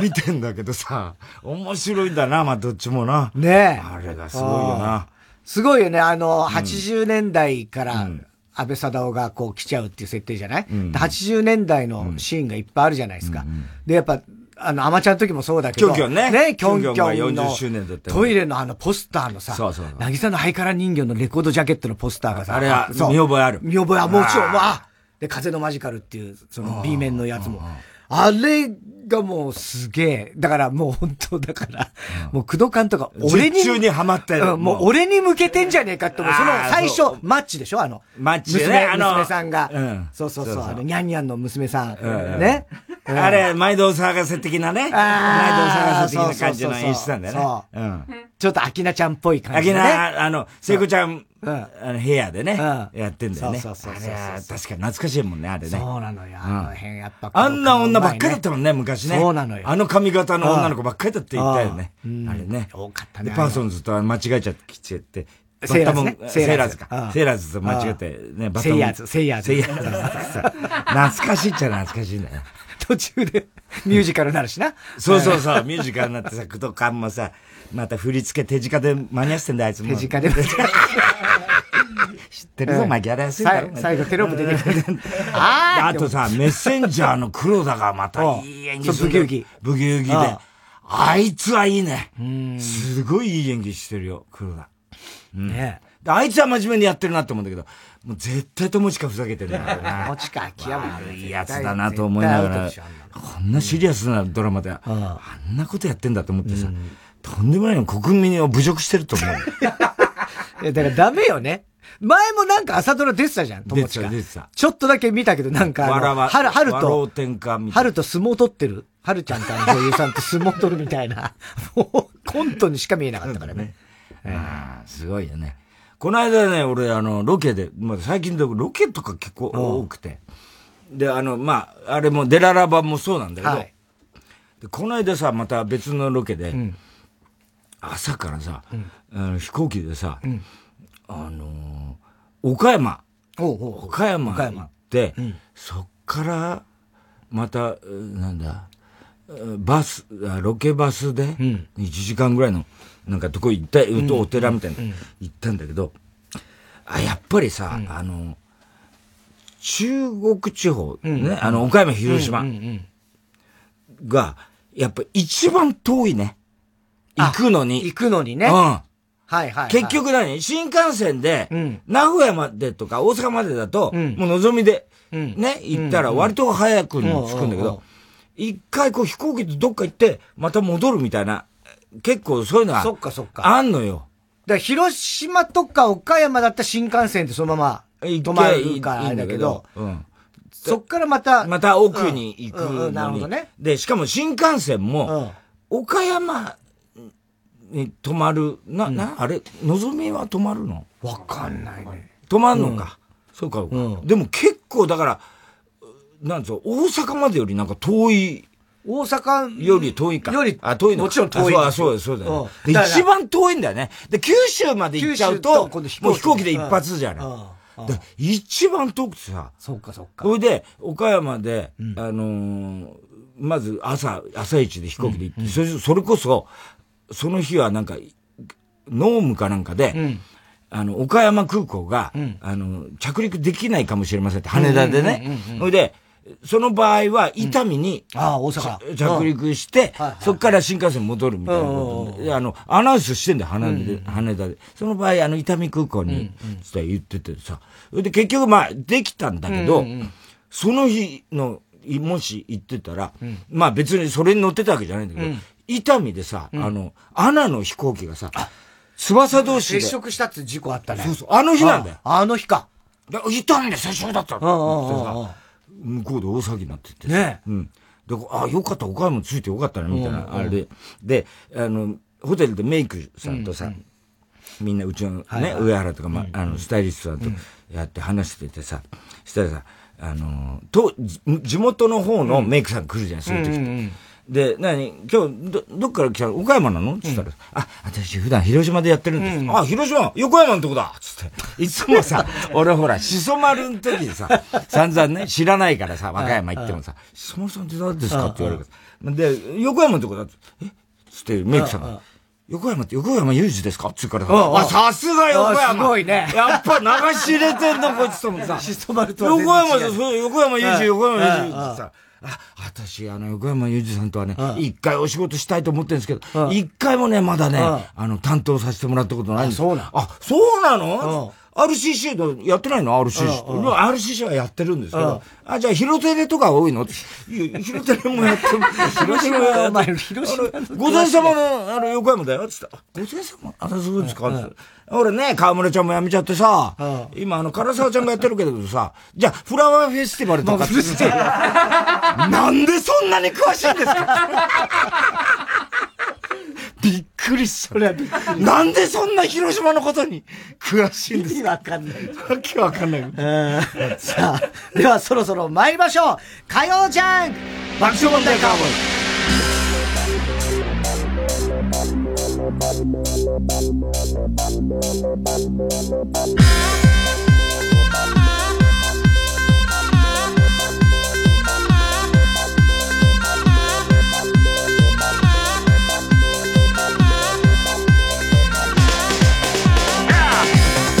見てんだけどさ、面白いんだな、まあどっちもな。ねあれがすごいよな。すごいよね、あの、80年代から、安倍貞夫がこう来ちゃうっていう設定じゃない、うん、?80 年代のシーンがいっぱいあるじゃないですか。うんうん、で、やっぱ、あの、アマちゃんの時もそうだけど。キョンキョンね。ね、キョンキョンの。40周年だったトイレのあのポスターのさ、そうそう。渚のハイカラ人形のレコードジャケットのポスターがさ、あれは、見覚えある。見覚えはもちろん、わあで、風のマジカルっていう、その B 面のやつも。あれがもうすげえ。だからもう本当だから、もう工藤監督が俺に。中にハマったよ、うん。もう俺に向けてんじゃねえかって思う。その最初、マッチでしょ？あの。マッチで、ね、娘、娘さんが。うん、そうそうそう。あの、ニャンニャンの娘さん。うん、ね？あれ、毎度探せ的なね。毎度探せ的な感じの演出なんだよね。そう。うん。ちょっとアキナちゃんっぽい感じ、ね。アキナ、あの、聖子ちゃん、うん、あの部屋でね、やってんだよね。そうそうそうそう。確かに懐かしいもんね、あれね。そうなのよ。あの辺やっぱ。あんな女ばっかりだったもんね、昔ね。そうなのよ。あの髪型の女の子ばっかりだって言ったよね。あれね。多かったね。で、パーソンズと間違えちゃってきちゃって、セーラーズ、ね、セーラーズか。セーラーズと間違って、ね、バッタモン。セイヤーズ、セイヤーズ。セイヤーズ。懐かしいっちゃ懐かしいんだよ。途中でミュージカルになるしな。そうそうそう、ミュージカルになってさ、クドカンもさ、また振り付け手近で間に合ってんだ、あいつも。手近で。知ってるぞ、お前ギャラ安いだろ。最後テロップ出てくる。ああとさ、メッセンジャーの黒田がまたいい演技する。ブギウギ。ブギウギで。あいつはいいね。すごいいい演技してるよ、黒田。ねあいつは真面目にやってるなって思うんだけど、もう絶対友近ふざけてるんだよな。友近秋山悪いやつだなと思いながら、こんなシリアスなドラマで、あんなことやってんだと思ってさ、とんでもないの国民を侮辱してると思う。だからダメよね。前もなんか朝ドラ出てたじゃん、友近。出てた。ちょっとだけ見たけど、なんかあの、春、春と、春と相撲取ってる。春ちゃんと女優さんと相撲取るみたいな。もう、コントにしか見えなかったからね。ああ、すごいよね。この間ね、俺、あの、ロケで、まあ、最近でロケとか結構多くて。で、あの、まあ、あれも、デララバもそうなんだけど、はい、でこの間さ、また別のロケで、うん、朝からさ、うん、あの飛行機でさ、うん、あのー、岡山、岡山行って、そっから、また、なんだ、バス、ロケバスで、1時間ぐらいの、なんかとこ行った、うん、お寺みたいな、行ったんだけど、あ、やっぱりさ、あの、中国地方、ね、あの、岡山、広島が、やっぱ一番遠いね。行くのに。行くのにね。うん。はいはい。結局何？新幹線で、名古屋までとか大阪までだと、もう望みで、ね、行ったら割と早くに着くんだけど、一回こう飛行機でどっか行って、また戻るみたいな、結構そういうのは、そっかそっか。あんのよ。だ広島とか岡山だったら新幹線でそのまま止まるからあれだけど、うん。そっからまた、また奥に行くのに、なるほどね。で、しかも新幹線も、岡山に止まる、な、な、あれ、のぞみは止まるの？わかんないね。止まるのか？そうか、でも結構だから、なんつう大阪までよりなんか遠い。大阪より遠いか。より、あ、遠いのもちろん遠い。あ、そうそうだよ、ね、で、一番遠いんだよね。で、九州まで行っちゃうと、もう飛行機で一発じゃない。で、一番遠くてさ。そうか、そうか。それで、岡山で、あのまず朝、朝一で飛行機で行って、それこそ、その日はなんか、ノームかなんかで、あの、岡山空港が、あの、着陸できないかもしれませんって、羽田でね。それで、その場合は、伊丹に、ああ、大阪。着陸して、そこから新幹線戻るみたいなことで、あの、アナウンスしてんだよ、羽田で。羽田で。その場合、あの、伊丹空港に、つって言っててさ。で、結局、まあ、できたんだけど、その日の、もし行ってたら、まあ別にそれに乗ってたわけじゃないんだけど、伊丹でさ、あの、アナの飛行機がさ、翼同士で。接触したって事故あったね。そうそう。あの日なんだよ。あの日か。伊丹で接触だったの。向こうで大騒ぎになってて。ねうん。で、あ、よかった、岡山ついてよかったね、みたいな、あれで。で、あの、ホテルでメイクさんとさ、みんなうちのね、上原とか、ま、あの、スタイリストさんとやって話しててさ、したらさ、あの、と、地元の方のメイクさん来るじゃん、そういう時って。で、何？今日、ど、どっから来たの？岡山なの？って言ったら、うん、あ、私普段広島でやってるんです。うん、あ、広島？横山のとこだ。つって。いつもさ、俺ほら、しそ丸の時にさ、散々ね、知らないからさ、和歌山行ってもさ、しそ丸さんって何ですか？って言われる。から。で、横山のとこだ。え？つってメイクさんが。横山って横山裕二ですか？って言うからさ、あ、さすが横山。すごいね。やっぱ流し入れてんの、こいつともさ。しそ丸と横山、そう、横山裕二、横山裕二ってさ。あ、私、あの、横山裕二さんとはね、一回お仕事したいと思ってるんですけど、一回もね、まだね、あの、担当させてもらったことないんですそうなあ、そうなの？RCC のやってないの ?RCC。RCC はやってるんですけど。あ、じゃあ、広テレとか多いの？広テレもやってる。広島は、お前、広島御前様の、あの、横山だよ。つった。御前様？あ、そうですか？俺ね、河村ちゃんも辞めちゃってさ、今、あの、唐沢ちゃんがやってるけどさ、じゃあ、フラワーフェスティバルとか なんでそんなに詳しいんですか？びっくりした。それはびっくり。なんでそんな広島のことに詳しいんですかわかんない。わけわかんない。さあ、ではそろそろ参りましょう。火曜ジャン爆笑問題カーボーイ。Ah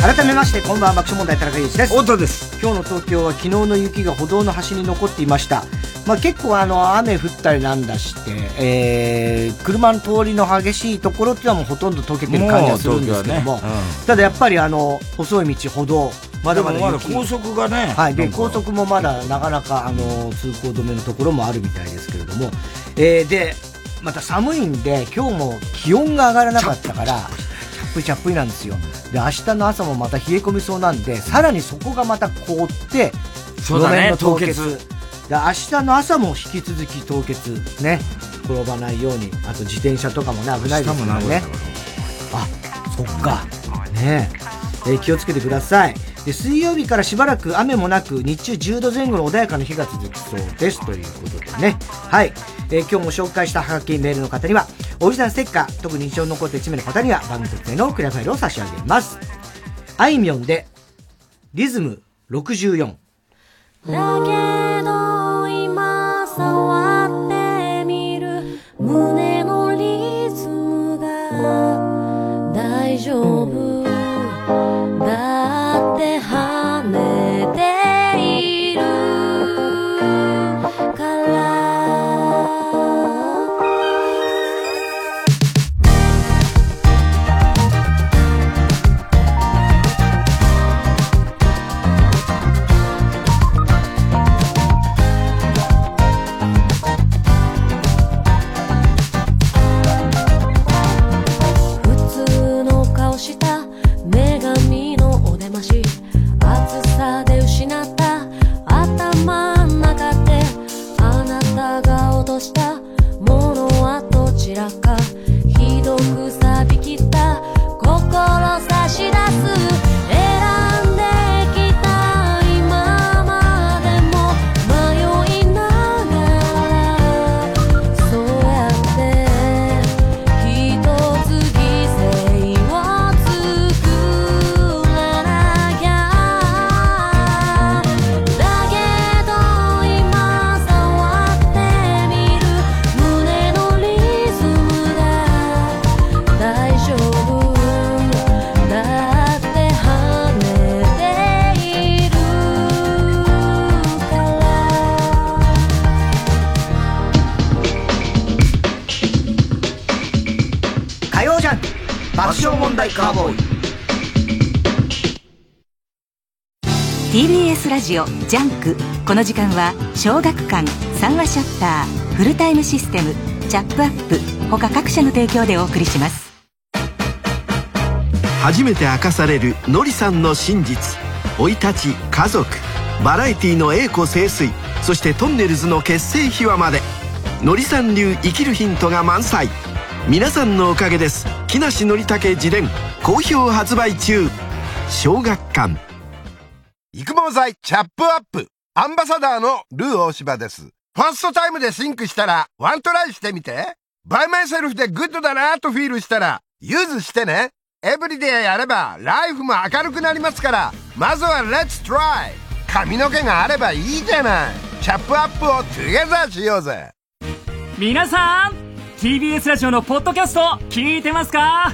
改めましてこんばんは爆笑問題田中裕一です。太田です。今日の東京は昨日の雪が歩道の端に残っていました。まあ、結構あの雨降ったりなんだして、えー、車の通りの激しいところっていうのはもうほとんど溶けてる感じがするんですけども、ねうん、ただやっぱりあの細い道歩道まだまだ高速がねはい。で高速もまだなかなかあの通行止めのところもあるみたいですけれども、えー、でまた寒いんで今日も気温が上がらなかったからチャップチャップなんですよ。で明日の朝もまた冷え込みそうなんでさらにそこがまた凍って路面の凍結。で明日の朝も引き続き凍結ね。転ばないように。あと自転車とかもね危ないですからね。あそっか。ねえー、気をつけてくださいで水曜日からしばらく雨もなく日中10度前後の穏やかな日が続きそうです。ということでね。はい、えー、今日も紹介したハガキメールの方にはオリジナルステッカー特に印象に残って1名の方には番組特製のクリアファイルを差し上げます。あいみょんでリズム64ジオジャンク。この時間は小学館三和シャッターフルタイムシステムチャップアップ他各社の提供でお送りします。初めて明かされるのりさんの真実。生い立ち家族。バラエティの栄枯盛衰。そしてとんねるずの結成秘話まで。のりさん流生きるヒントが満載。皆さんのおかげです。木梨憲武自伝好評発売中。小学館。育毛剤チャップアップ。アンバサダーのルー大柴です。 first time で think したら one try してみて。 by myself で good だなと feel したら use してね。 every day やれば life も明るくなりますから、まずは let's try。髪の毛があればいいじゃない。チャップアップを together しようぜ。皆さん TBS ラジオのポッドキャスト聞いてますか？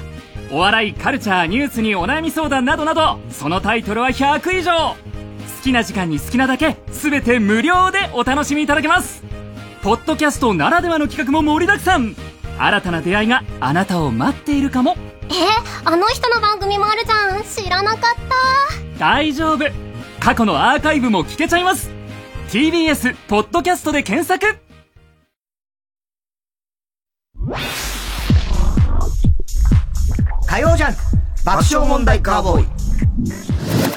お笑いカルチャーニュースにお悩み相談などなどそのタイトルは100以上。きな時間に好きなだけ全て無料でお楽しみいただけます。ポッドキャストならではの企画も盛りだくさん。新たな出会いがあなたを待っているかも。えあの人の番組もあるじゃん。知らなかった。大丈夫。過去のアーカイブも聞けちゃいます。TBS ポッドキャストで検索。火曜ジャンク。爆笑問題カーボーイ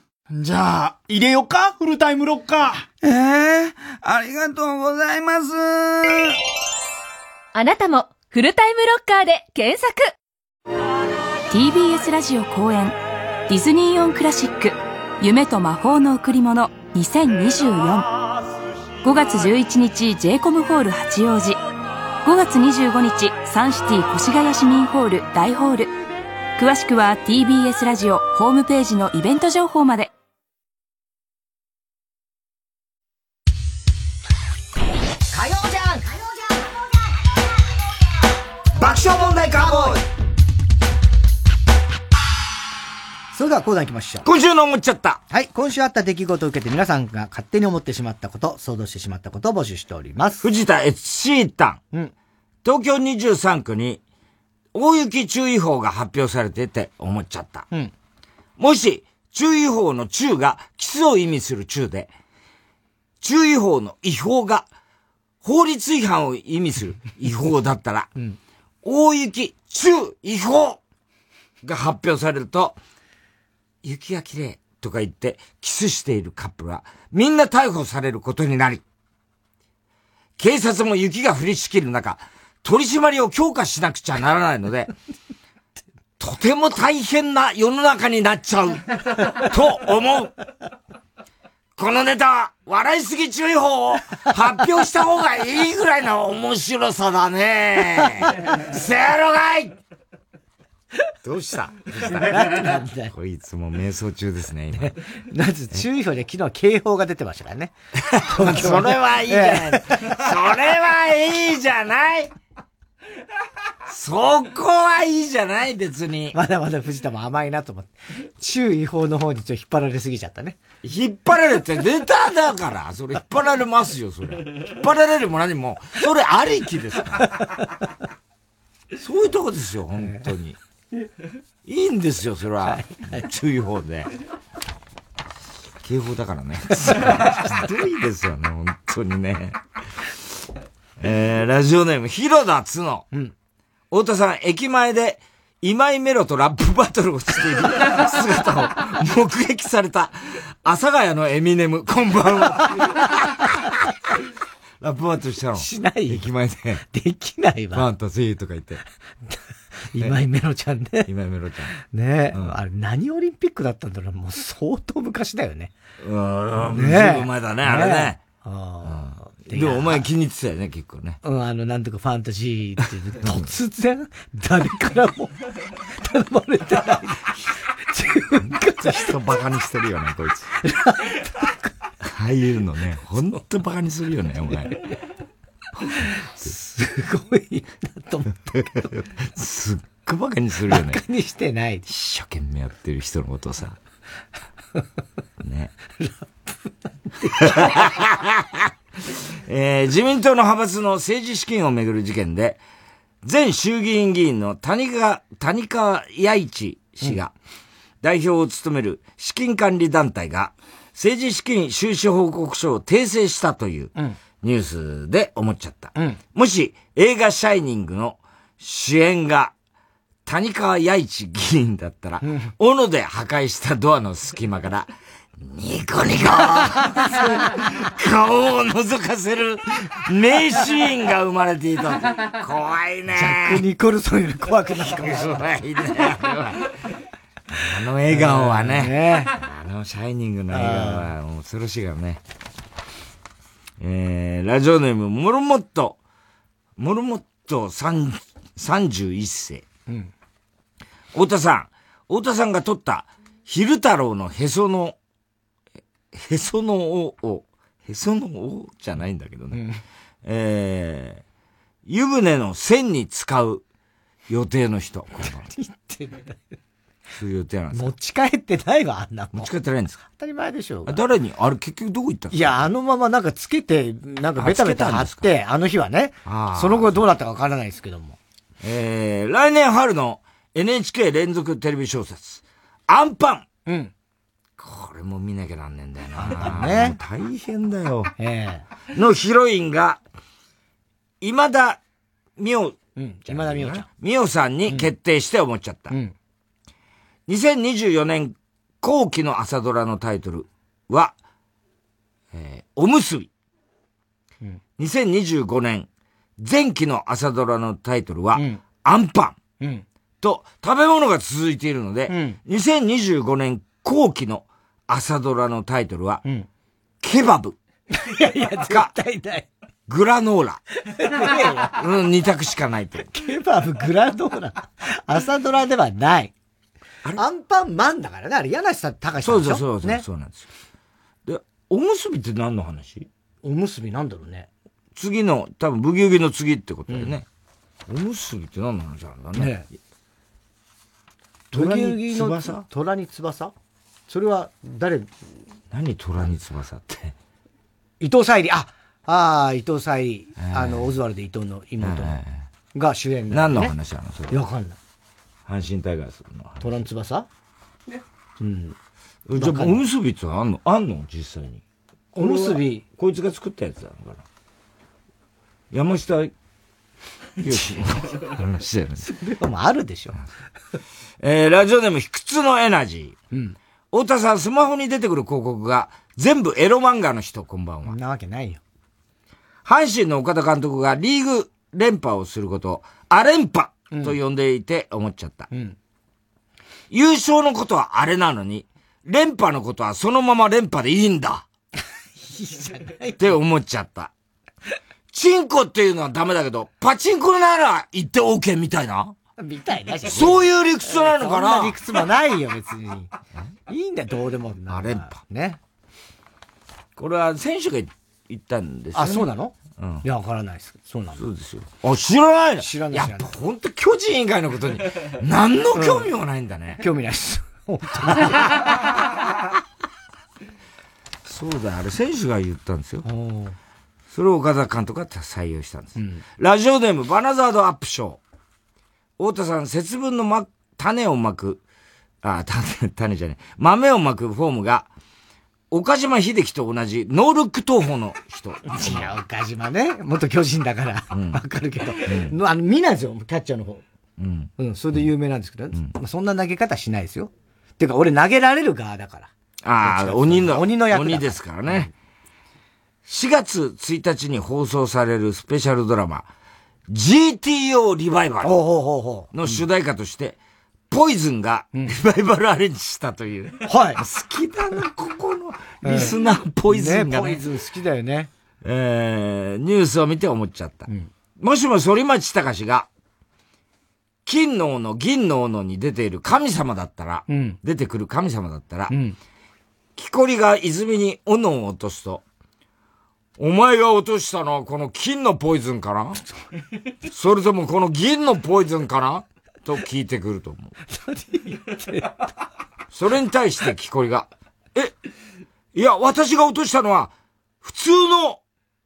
じゃあ、入れよか？フルタイムロッカー。ええー、ありがとうございます。あなたも、フルタイムロッカーで検索 !TBS ラジオ公演、ディズニーオンクラシック、夢と魔法の贈り物2024。5月11日 j コムホール八王子。5月25日サンシティ越谷市民ホール大ホール。詳しくは TBS ラジオホームページのイベント情報まで。爆笑問題カーボーイそれではコーナー行きましょう。今週の思っちゃった。はい。今週あった出来事を受けて皆さんが勝手に思ってしまったこと、想像してしまったことを募集しております。藤田エツシータン。うん。東京23区に大雪注意報が発表されてて思っちゃった。うん。もし、注意報の中がキスを意味する中で、注意報の違法が法律違反を意味する違法だったら、うん、大雪中違法が発表されると、雪が綺麗とか言ってキスしているカップルはみんな逮捕されることになり、警察も雪が降りしきる中、取り締まりを強化しなくちゃならないので、とても大変な世の中になっちゃう、と思う。このネタは、笑いすぎ注意報を発表した方がいいぐらいの面白さだね。せやろがいどうした？こいつも瞑想中ですね、今。まず注意報で昨日警報が出てましたからね。それはいいじゃない。それはいいじゃないそこはいいじゃない別に。まだまだ藤田も甘いなと思って。注意報の方にちょっと引っ張られすぎちゃったね。引っ張られてネタだから、それ引っ張られますよ、それ。引っ張られるも何も、それありきですから。そういうとこですよ、本当に。いいんですよ、それは。注意報で。警報だからね。ひどいですよね、本当にね。えー、ラジオネーム、広田つの。うん。太田さん、駅前で、今井メロとラップバトルをしている姿を目撃された、阿佐ヶ谷のエミネム、こんばんは。ラップバトルしたのしない駅前で。できないわ。ファンタジーとか言って。今井メロちゃんね。今井メロちゃん。ねえ、うん、あれ何オリンピックだったんだろうもう相当昔だよね。うん、ねえ。ずいぶん前だね、あれね。ああ。でもお前気に入ってたよね、結構ね。うん、あの、なんとかファンタジーって、突然、誰からも頼まれてない。自分人バカにしてるよね、こいつ。ああいうのね、ほんとバカにするよね、お前。すごいなと思って。すっごいバカにするよね。バカにしてない。一生懸命やってる人のことをさ。ね。ラップなんて。えー、自民党の派閥の政治資金をめぐる事件で、前衆議院議員の谷川、谷川八一氏が、代表を務める資金管理団体が、政治資金収支報告書を訂正したというニュースで思っちゃった。うん、もし映画シャイニングの主演が谷川八一議員だったら、うん、斧で破壊したドアの隙間から、ニコニコ顔を覗かせる名シーンが生まれていた。怖いね。ジャック・ニコルソンより怖くなるかもしれない。怖いね。あの笑顔はね、ねあのシャイニングの笑顔は恐ろしいからね。えー、ラジオネーム、モルモット、モルモット31世。うん。太田さん、太田さんが撮った昼太郎のへそのへその緒を、へその緒じゃないんだけどね。うん、えー、湯船の線に使う予定の人。何言ってんだよ。そういう予定なんです持ち帰ってないわ、あんなもん。持ち帰ってないんですか？当たり前でしょう誰に？あれ結局どこ行ったんですかいや、あのままなんかつけて、なんかベタベタ貼って、あの日はね。その後どうなったかわからないですけども。えー、来年春の NHK 連続テレビ小説、アンパン。うん。これも見なきゃなんねえんだよな。ね。大変だよ。ええのヒロインが、今田美桜うん。今田美桜ちゃん。美桜さんに決定して思っちゃった。うん。2024年後期の朝ドラのタイトルは、えー、おむすび。うん、2025年前期の朝ドラのタイトルは、うん、アンパン。うん、と、食べ物が続いているので、うん、2025年後期の朝ドラのタイトルは、うん、ケバブ。いやいや、絶対ない。グラノーラ。うん、二択しかないと。ケバブ、グラノーラ。朝ドラではない。アンパンマンだからね。あれ、柳瀬隆さんでしょ？そうそうそう、ね、そうなんですよ。で、おむすびって何の話？おむすびなんだろうね。次の、多分、ブギウギの次ってことだよね。うん、おむすびって何の話なんだね。ね虎に翼？虎に翼？それは誰何虎に翼って？伊藤沙莉、あ、ああ、伊藤沙莉、あの、オズワルド伊藤の妹が主演、ね、何の話なの？それ。わかんない。阪神タイガースの。虎の翼？ね。うん。じゃあ、おむすびってあんの？あんの？実際に。おむすび。こいつが作ったやつだから。山下よし。話だよね。それはもうあるでしょ。えー、ラジオネーム、卑屈のエナジー。うん。太田さん、スマホに出てくる広告が、全部エロ漫画の人、こんばんは。なわけないよ。阪神の岡田監督がリーグ連覇をすることを、アレンパと呼んでいて思っちゃった。うん。優勝のことはあれなのに、連覇のことはそのまま連覇でいいんだ。いいじゃない。って思っちゃった。チンコっていうのはダメだけど、パチンコなら言って OK みたいなみたいなそういう理屈なのかな？そんな理屈もないよ、別に。いいんだよ、どうでも。あ、連覇。ね。これは選手が言ったんですよ、ね。あ、そうなの？うん。いや、わからないです。そうなの。そうですよ。あ、知らないの？知らない。やっぱ本当巨人以外のことに、何の興味もないんだね。興味ないです。本当 そうだ、あれ選手が言ったんですよ。それを岡田監督が採用したんです。うん、ラジオネームバナザードアップショー。太田さん、節分のま、種をまく、あ、種、種じゃねえ、豆をまくフォームが、岡島秀樹と同じノールック投法の人。いや、岡島ね。元巨人だから。わ、うん、かるけど。うん、あの、見ないですよ、キャッチャーの方。うん。うん、それで有名なんですけど、うん、まあ、そんな投げ方しないですよ。ていうか、俺投げられる側だから。ああ、鬼の、鬼の役鬼ですからね。4月1日に放送されるスペシャルドラマ、GTO リバイバルの主題歌として、ポイズンがリバイバルアレンジしたという。はい。好きだな、ここのリスナーポイズンがね。ポイズン好きだよね。えー、ニュースを見て思っちゃった。うん、もしも反町隆史が、金の斧、銀の斧に出ている神様だったら、うん、出てくる神様だったら、うん、木こりが泉に斧を落とすと、お前が落としたのはこの金のポイズンかな？それともこの銀のポイズンかな？と聞いてくると思う。それに対して木こりが、え、いや、私が落としたのは、普通の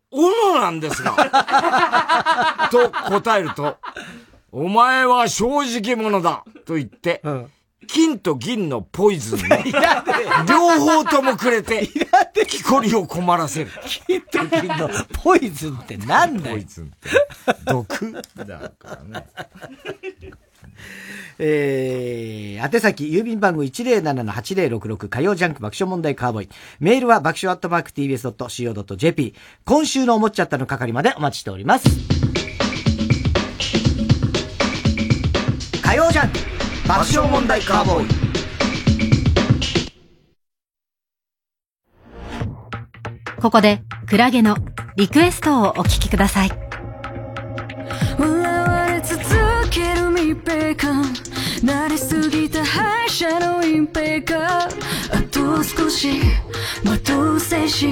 斧なんですが、と答えると、お前は正直者だと言って、うん、金と銀のポイズン 両方ともくれて、木こりを困らせる。金と銀のポイズンってなんだよ。ポイズンって。毒だからね。えー、宛先、郵便番号107-8066火曜ジャンク爆笑問題カーボーイ。メールは爆笑アットマーク tbs.co.jp。今週の思っちゃったの係までお待ちしております。火曜ジャンク爆笑問題カーボーイ。ここでクラゲのリクエストをお聞きください。笑われ続ける密閉感。慣れすぎた敗者の隠蔽か。あと少し待とう戦士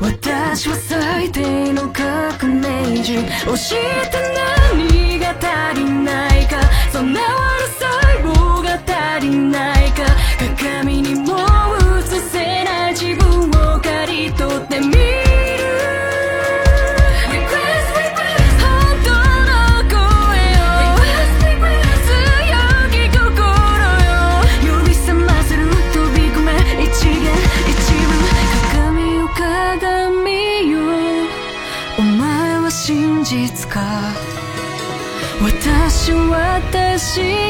私は最低の革命児。教えて何が足りないか。そんなりないか鏡にも映せない自分を刈り取ってみる真実か？私私。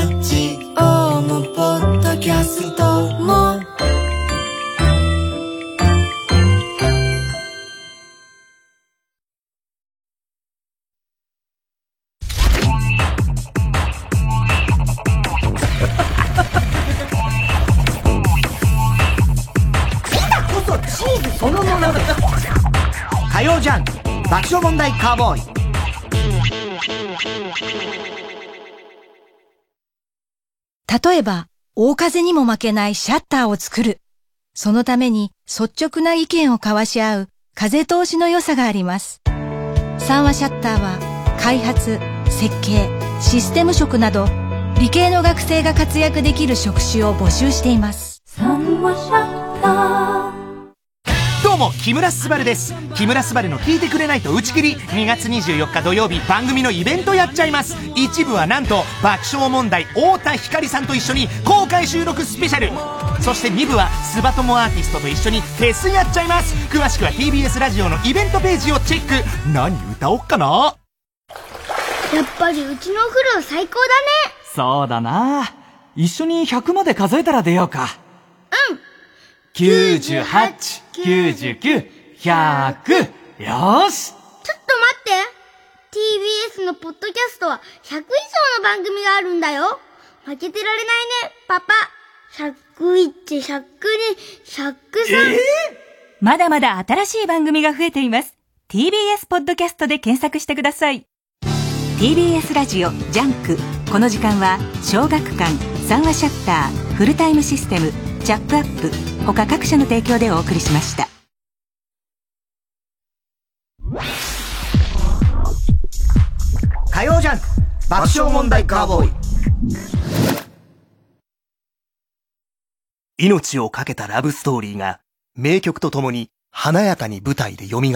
爆笑問題カーボーイ例えば、大風にも負けないシャッターを作る。そのために率直な意見を交わし合う風通しの良さがあります。三和シャッターは開発、設計、システム職など理系の学生が活躍できる職種を募集しています。三和シャッター木村昴です。木村昴の聞いてくれないと打ち切り。2月24日土曜日番組のイベントやっちゃいます。一部はなんと爆笑問題太田光さんと一緒に公開収録スペシャル。そして2部はスバトモアーティストと一緒にフェスやっちゃいます。詳しくは TBS ラジオのイベントページをチェック。何歌おっかな？やっぱりうちのお風呂最高だね。そうだな。一緒に100まで数えたら出ようか。うん98、99、100。よーしちょっと待って TBS のポッドキャストは100以上の番組があるんだよ負けてられないね、パパ。101、102、103。まだまだ新しい番組が増えています。TBS ポッドキャストで検索してください。TBS ラジオジャンク。この時間は小学館、三和シャッター、フルタイムシステム、チャップアップ、他各社の提供でお送りしました。火曜ジャンク爆笑問題カーボーイ命を懸けたラブストーリーが名曲とともに華やかに舞台で蘇る。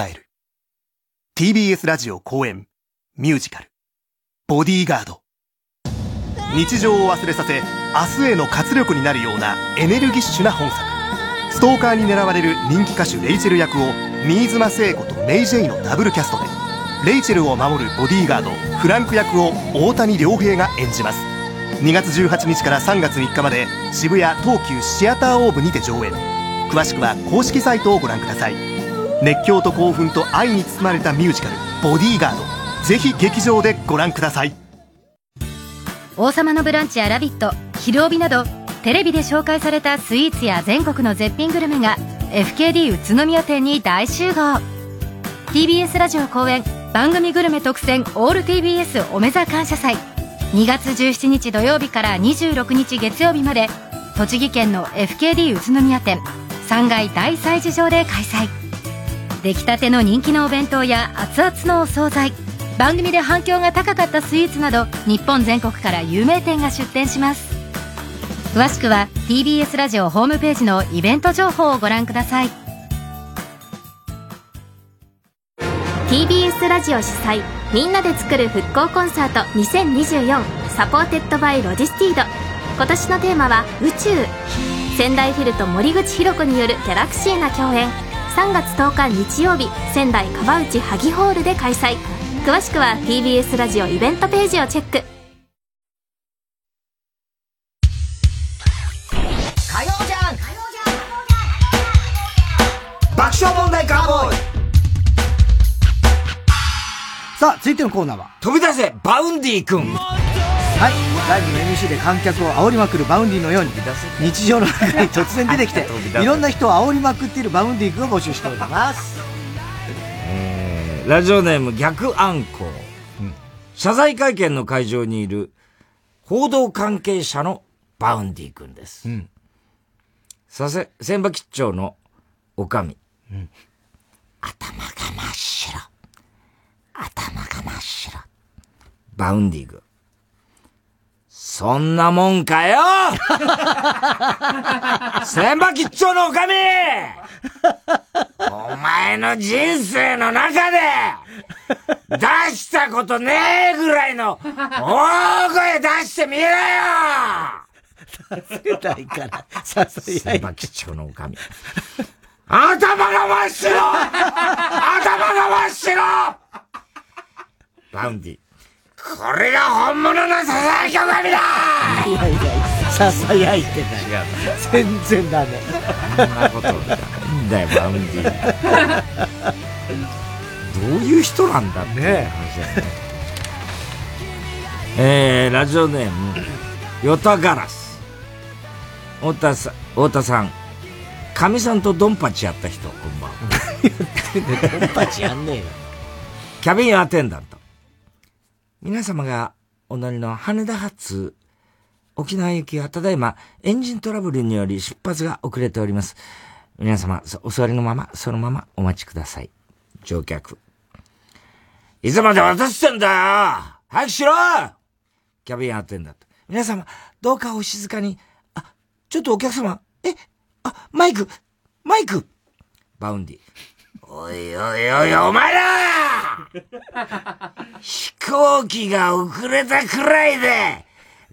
TBS ラジオ公演ミュージカルボディーガード。日常を忘れさせ明日への活力になるようなエネルギッシュな本作。ストーカーに狙われる人気歌手レイチェル役を新妻聖子とメイ・ジェイのダブルキャストでレイチェルを守るボディーガードフランク役を大谷亮平が演じます。2月18日から3月3日まで渋谷東急シアターオーブにて上演。詳しくは公式サイトをご覧ください。熱狂と興奮と愛に包まれたミュージカル「ボディーガード」ぜひ劇場でご覧ください。王様のブランチやラビット、昼帯など、テレビで紹介されたスイーツや全国の絶品グルメが FKD 宇都宮店に大集合。TBS ラジオ公演番組グルメ特選オール TBS おめざ感謝祭。2月17日土曜日から26日月曜日まで栃木県の FKD 宇都宮店3階大催事場で開催。出来たての人気のお弁当や熱々のお惣菜番組で反響が高かったスイーツなど日本全国から有名店が出店します。詳しくは TBS ラジオホームページのイベント情報をご覧ください。TBS ラジオ主催みんなで作る復興コンサート2024 supported by ロジスティード。今年のテーマは宇宙。仙台フィルと森口博子によるギャラクシーな共演。3月10日日曜日仙台川内萩ホールで開催。詳しくは TBS ラジオイベントページをチェック。火曜じゃん。爆笑問題カーボーイ。さあ、続いてのコーナーは。飛び出せバウンディ君。はい。ライブの MC で観客を煽りまくるバウンディのように、日常の中に突然出てきて、いろんな人を煽りまくっているバウンディ君を募集しております。えーラジオネーム逆アンコウ、謝罪会見の会場にいる報道関係者のバウンディ君です。させ、船場吉兆のおかみ。頭が真っ白。頭が真っ白。バウンディ君。そんなもんかよ 船場吉兆のおかみお前の人生の中で 出したことねえぐらいの大声出してみろよ助けたいから、さすが船場のおかみ。頭が真っ白頭が真っ白バウンディ。これが本物のささやきおかみだいやいや、ささやいてない。違う。全然ダメ。そんなことなんだよ、バウンディ。どういう人なんだっていう話だよね。えー、ラジオネーム、ヨタガラス。太田さん、太田さん、かみさんとドンパチやった人、こんばんは。ドンパチやんねえよ。キャビンアテンダント。皆様がお乗りの羽田発沖縄行きはただいまエンジントラブルにより出発が遅れております。皆様、お座りのまま、そのままお待ちください。乗客。いつまで渡してんだよ早くしろキャビンアテンダント。皆様、どうかお静かに。あ、ちょっとお客様。えあ、マイクマイクバウンディ。おいおいおい、お前ら飛行機が遅れたくらいで、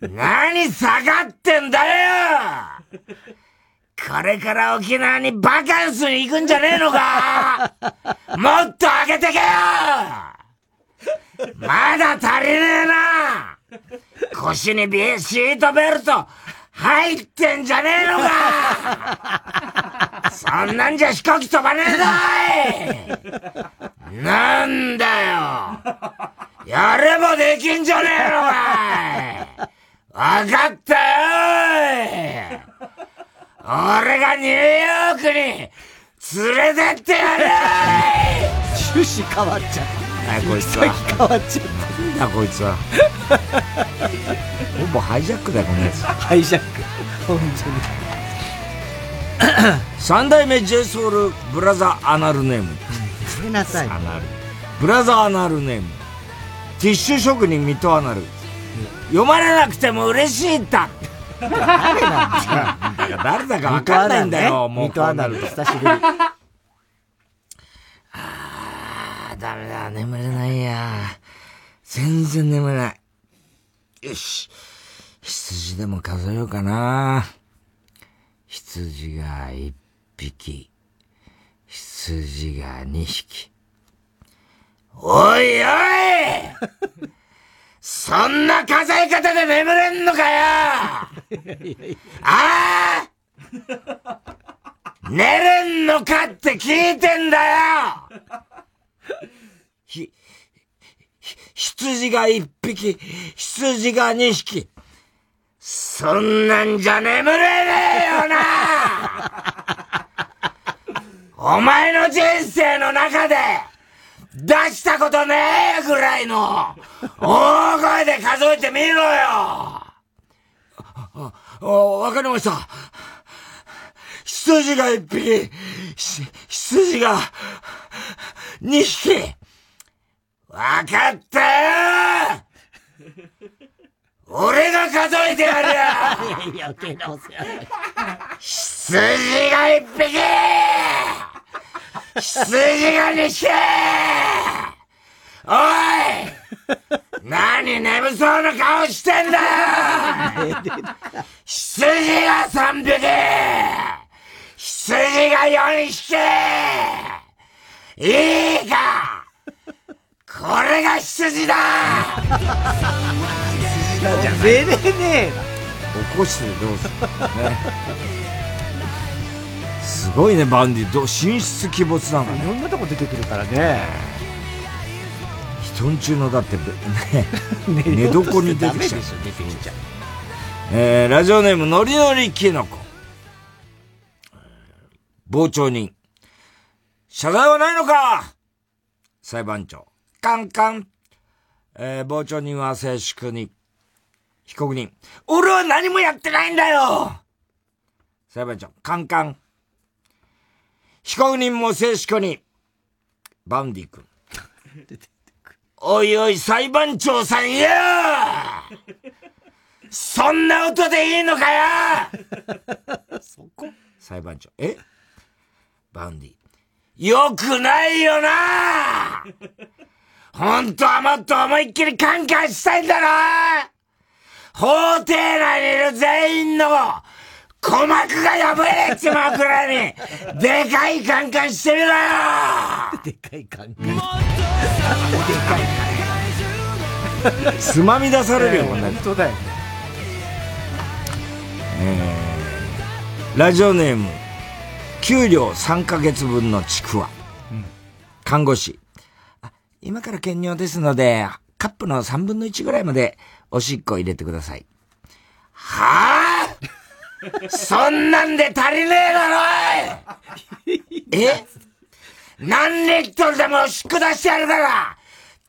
何下がってんだよこれから沖縄にバカンスに行くんじゃねえのか？もっと上げてけよ！まだ足りねえな！腰にビシートベルト入ってんじゃねえのか？そんなんじゃ飛行機飛ばねえぞい！なんだよ！やればできんじゃねえのかい！わかったよ俺がニューヨークに連れてってやる趣旨変わっちゃった。はいこいつは変わっちゃっなんだこいつはほぼハイジャックだよこのやつた。ハイジャック。本三代目 j ソ o ルブラザーアナルネーム当に。ごめんなさい。アナルブラザーアナルネームティッシュ職人水戸アナル読まれなくても嬉しいんだ誰なんだよ。だから誰だか分かんないんだよ、もうミトアナル、久しぶり。あーダメだ、眠れないや。全然眠れない。よし。羊でも数えようかな。羊が一匹。羊が二匹。おいおいそんな数え方で眠れんのかよ！ああ！寝れんのかって聞いてんだよ！ひ、ひ羊が一匹、羊が二匹。そんなんじゃ眠れねえよな！お前の人生の中で出したことねえぐらいの大声で数えてみろよ、わかりました。羊が一匹、羊が二匹。わかったよ俺が数えてやるよ余計なお世話。羊が一匹羊が二匹おい 何眠そうな顔してんだよ 羊が三匹羊が四匹いいかこれが羊だ寝れねえな。起こしてどうするね。すごいね、バンディ。ど神出鬼没なのいろんなとこ出てくるからね。人んちゅうのだって、ね、寝床に出てきちゃう。ちゃう。えー、ラジオネーム、のりのりきのこ。傍聴人。謝罪はないのか裁判長。カンカン。えー、傍聴人は静粛に。被告人。俺は何もやってないんだよ裁判長。カンカン。被告人も静粛に。バウンディ君。おいおい、裁判長さんよそんな音でいいのかよそこ裁判長。え？バウンディ。よくないよな本当はもっと思いっきりカンカンしたいんだろ法廷内にいる全員の鼓膜が破れちまうくらいに、でかいカンカンしてみろよでかいカンカン。でかい。つまみ出されるよ、本当だよ。えー、ラジオネーム、給料3ヶ月分のちくわ。看護師。今から検尿ですので、カップの3分の1ぐらいまでおしっこ入れてください。はぁ、あ、そんなんで足りねえだろい え？何リットルでもおしっこ出してやるから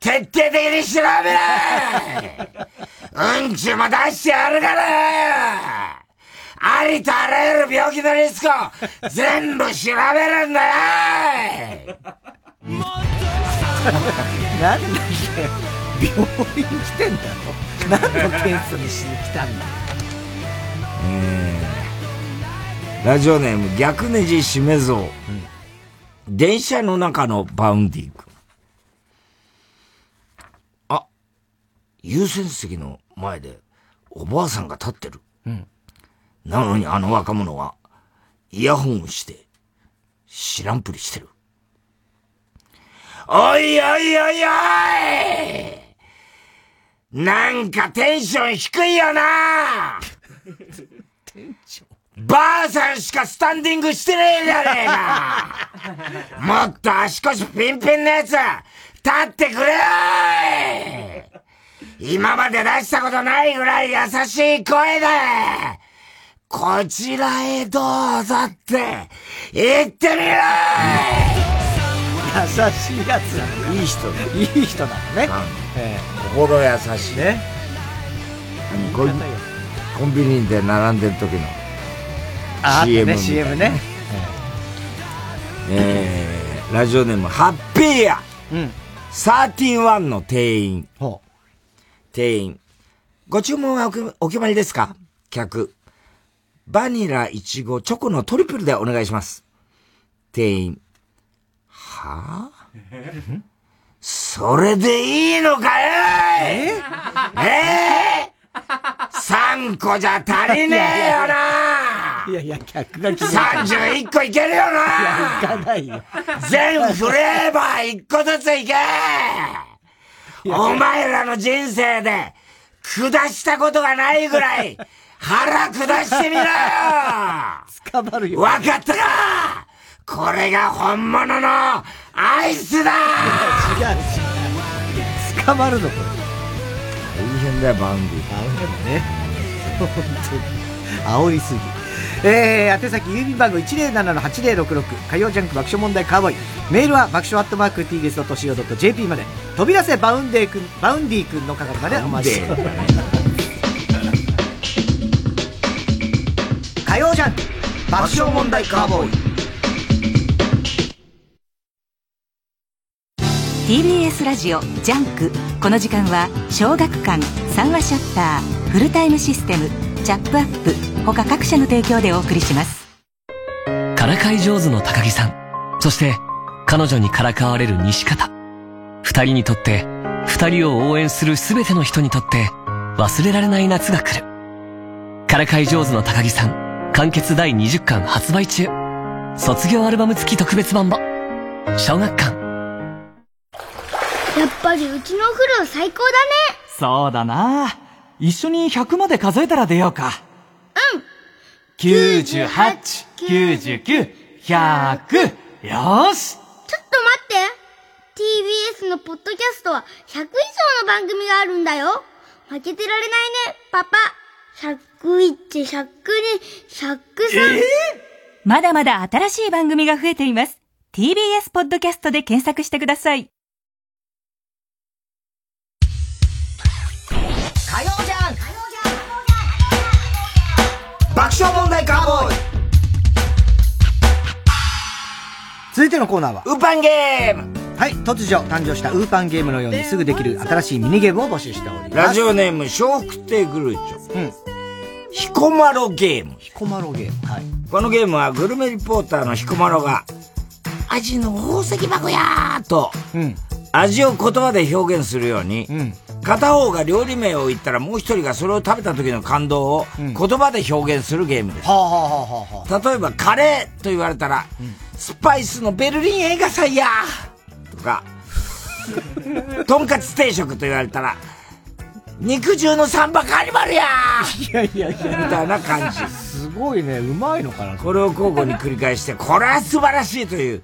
徹底的に調べろ! うんちも出してやるから!ありとあらゆる病気のリスクを全部調べるんだよ! なんで病院来てんだろ?何の検査にしに来たんだ?えー、ラジオネーム逆ネジしめぞう、電車の中のバウンディ君。あ優先席の前でおばあさんが立ってる、うん、なのにあの若者はイヤホンをして知らんぷりしてる。おいおいおいおいなんかテンション低いよな ばあさんしかスタンディングしてねえじゃねえか。もっと足腰ピンピンのやつ立ってくれよ今まで出したことないぐらい優しい声でこちらへどうぞって言ってみろ優しいやついい人いい人なのね、ええ、心優しい。ね。コンビニで並んでる時の CM ね CM ね。えー、ラジオネームハッピーや、うん、サーティワンの店員。店員。ご注文はお決まりですか？客。バニラ、イチゴ、チョコのトリプルでお願いします。店員。はぁ、それでいいのかよえ？えー、?3 個じゃ足りねえよないやいや、客が決めた。31個いけるよないや、いかないよ。全フレーバー1個ずついけお前らの人生で下したことがないぐらい腹下してみろよ捕まるよ。わかったかこれが本物のアイスだ違う違う。捕まるのこれ。大変だよ、バンディ。大変だね。本当に。煽りすぎ。えー、宛先郵便番号107-8066火曜ジャンク爆笑問題カーボーイ。メールは爆笑アットマーク TBS.CO.JP まで。飛び出せバウンディ君バウンディ君の係までお待ちしております。火曜ジャンク爆笑問題カーボーイ。TBS ラジオジャンク。この時間は小学館三和シャッターフルタイムシステムチャップアップ他各社の提供でお送りします。からかい上手の高木さん。そして彼女にからかわれる西方。二人にとって二人を応援する全ての人にとって忘れられない夏が来る。からかい上手の高木さん完結第20巻発売中。卒業アルバム付き特別版も。小学館。やっぱりうちのお風呂最高だね。そうだな。一緒に100まで数えたら出ようか。うん。98、99、100。よーし。ちょっと待って。TBS のポッドキャストは100以上の番組があるんだよ。負けてられないね、パパ。101、102、103。えー、まだまだ新しい番組が増えています。TBS ポッドキャストで検索してください。火曜爆笑問題カーボーイ続いてのコーナーはウーパンゲームはい、突如誕生したウーパンゲームのようにすぐできる新しいミニゲームを募集しております。ラジオネーム、笑福亭グルーチョ。うん。ヒコマロゲーム。ヒコマロゲーム。はい。このゲームはグルメリポーターのヒコマロが、味の宝石箱やーと、うん、味を言葉で表現するように、うん、片方が料理名を言ったらもう一人がそれを食べた時の感動を言葉で表現するゲームです。例えば、カレーと言われたら、スパイスのベルリン映画祭やとか、とんかつ定食と言われたら、肉汁のサンバカーニバルやいやいやいや。みたいな感じ。すごいね、うまいのかなこれを交互に繰り返して、これは素晴らしいという、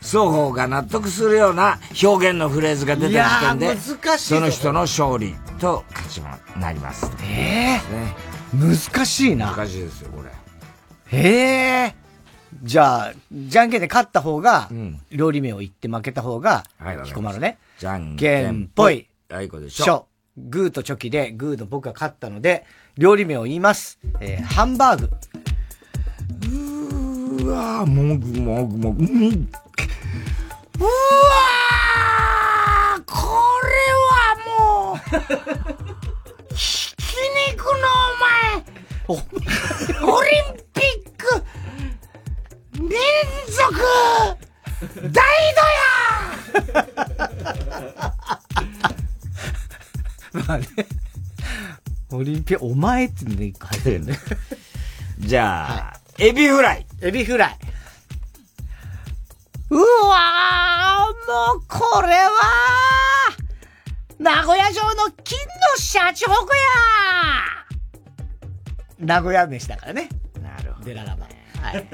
双方が納得するような表現のフレーズが出た時点で、その人の勝利と勝ちまなります。ええ難しいな。難しいですよ、これ。へえ。じゃあ、じゃんけんで勝った方が、料理名を言って負けた方が、彦摩呂ね。じゃんけんぽい。あいこでしょ。グーとチョキで、グーの僕が勝ったので、料理名を言います。えー、ハンバーグ。うわー、もぐもぐもぐ。う、わーこれはもう、ひき肉のお前、オリンピック、連続、大度や まあね。オリンピア、お前ってね、入ってるね。じゃあ、はい、エビフライ。エビフライ。うわー、もうこれは、名古屋城の金のシャチホコや名古屋めしだからね。なるほど。デララバ。はい。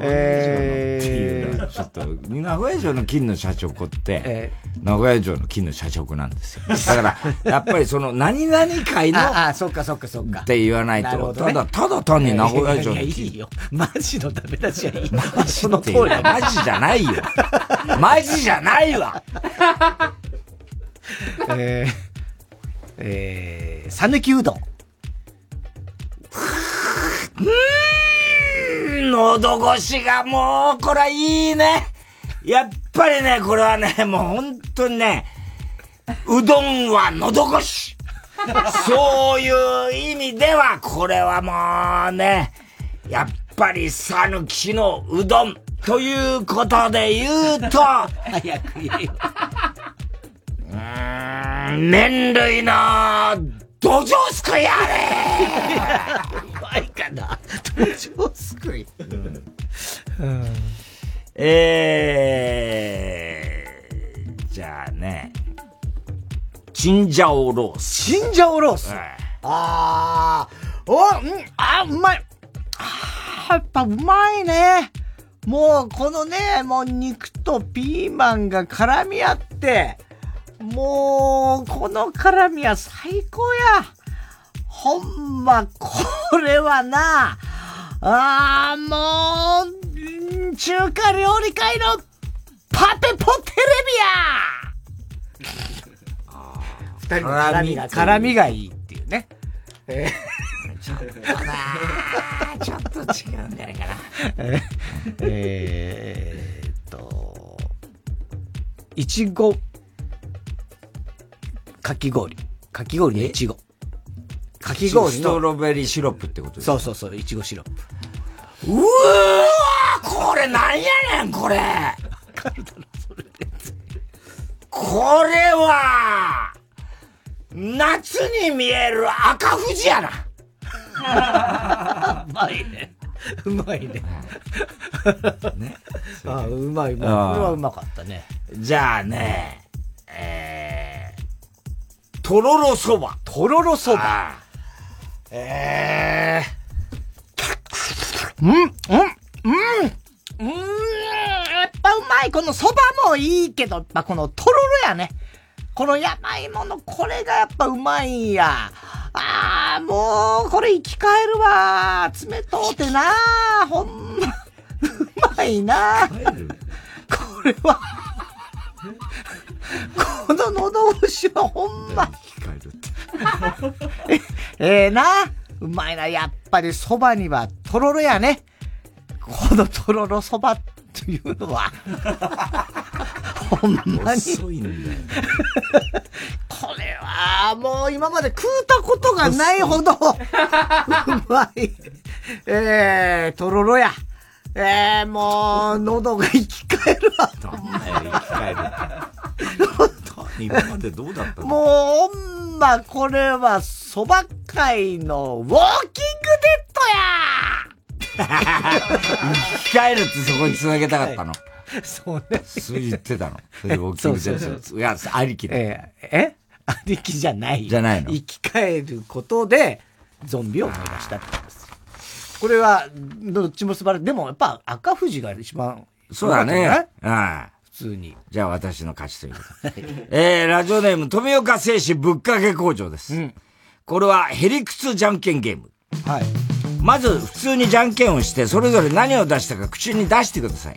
えー、ちょっと、名古屋城の金のシャチホコって、えー、名古屋城の金のシャチホコなんですよ。だから、やっぱりその、何々会の、ああ、そっかそっかそっか。って言わないと、ね、ただ、ただ単に名古屋城の金。いいよ。マジの食べ出しはいい。マジの通りマジじゃないよ。マジじゃないわ。えー、えー、さぬきうどん。うん喉越しがもう、これはいいね。やっぱりね、これはね、もう本当にね、うどんは喉越し。そういう意味では、これはもうね、やっぱりさぬきのうどんということで言うと、早く言えよ。うーん、麺類の土壌すくいあれうまいかな土壌すくい。うん、えー、じゃあね、チンジャオロース。チンジャオロース、あー、お、うん、あ、うまい。あやっぱうまいね。もう、このね、もう肉とピーマンが絡み合って、もう、この辛みは最高や。ほんま、これはな、ああ、もう、中華料理界のパペポテレビや 二人の辛みが、辛みがいいっていうね。えー、ちょっとなちょっと違うんじゃないかな。えーっと、いちごかき氷。かき氷のいちご。かき氷の。ストロベリーシロップってことですそうそうそう、いちごシロップ。うわーこれなんやねん、これこれは、夏に見える赤富士やな。うまいね。うまいね。ね。あうまいうまい。これはうまかったね。じゃあね、えー、とろろそば。とろろそば。ええー。うん、うん、うん、うん、やっぱうまい。このそばもいいけど、まあ、このとろろやね。この山芋のこれがやっぱうまいんや。ああ、もう、これ生き返るわ。冷とうてな。ほんま、うまいな。これはこの喉越しはほんま。ええな。うまいな。やっぱり蕎麦にはとろろやね。このとろろ蕎麦というのはほんまに。遅いんだよ。これは、もう今まで食うたことがないほど、うまい。えー、とろろや。えー、もう、喉が生き返るわ。生き返る。今までどうだったの？もう、ま、これは、蕎麦界のウォーキングデッドや生き返るってそこに繋げたかったの。そうね。そう言ってたの。それでウォーキングデッド。そうそうそういや、ありきで。えーえ？ありきじゃない。じゃないの生き返ることで、ゾンビを思い出したってことですよ。これは、どっちも素晴らしい。でも、やっぱ赤富士が一番、そうだね。はい。普通に。じゃあ私の勝ちということで。えー、ラジオネーム、富岡製紙ぶっかけ工場です。これはヘリクツじゃんけんゲーム。はい。まず、普通にじゃんけんをして、それぞれ何を出したか口に出してください。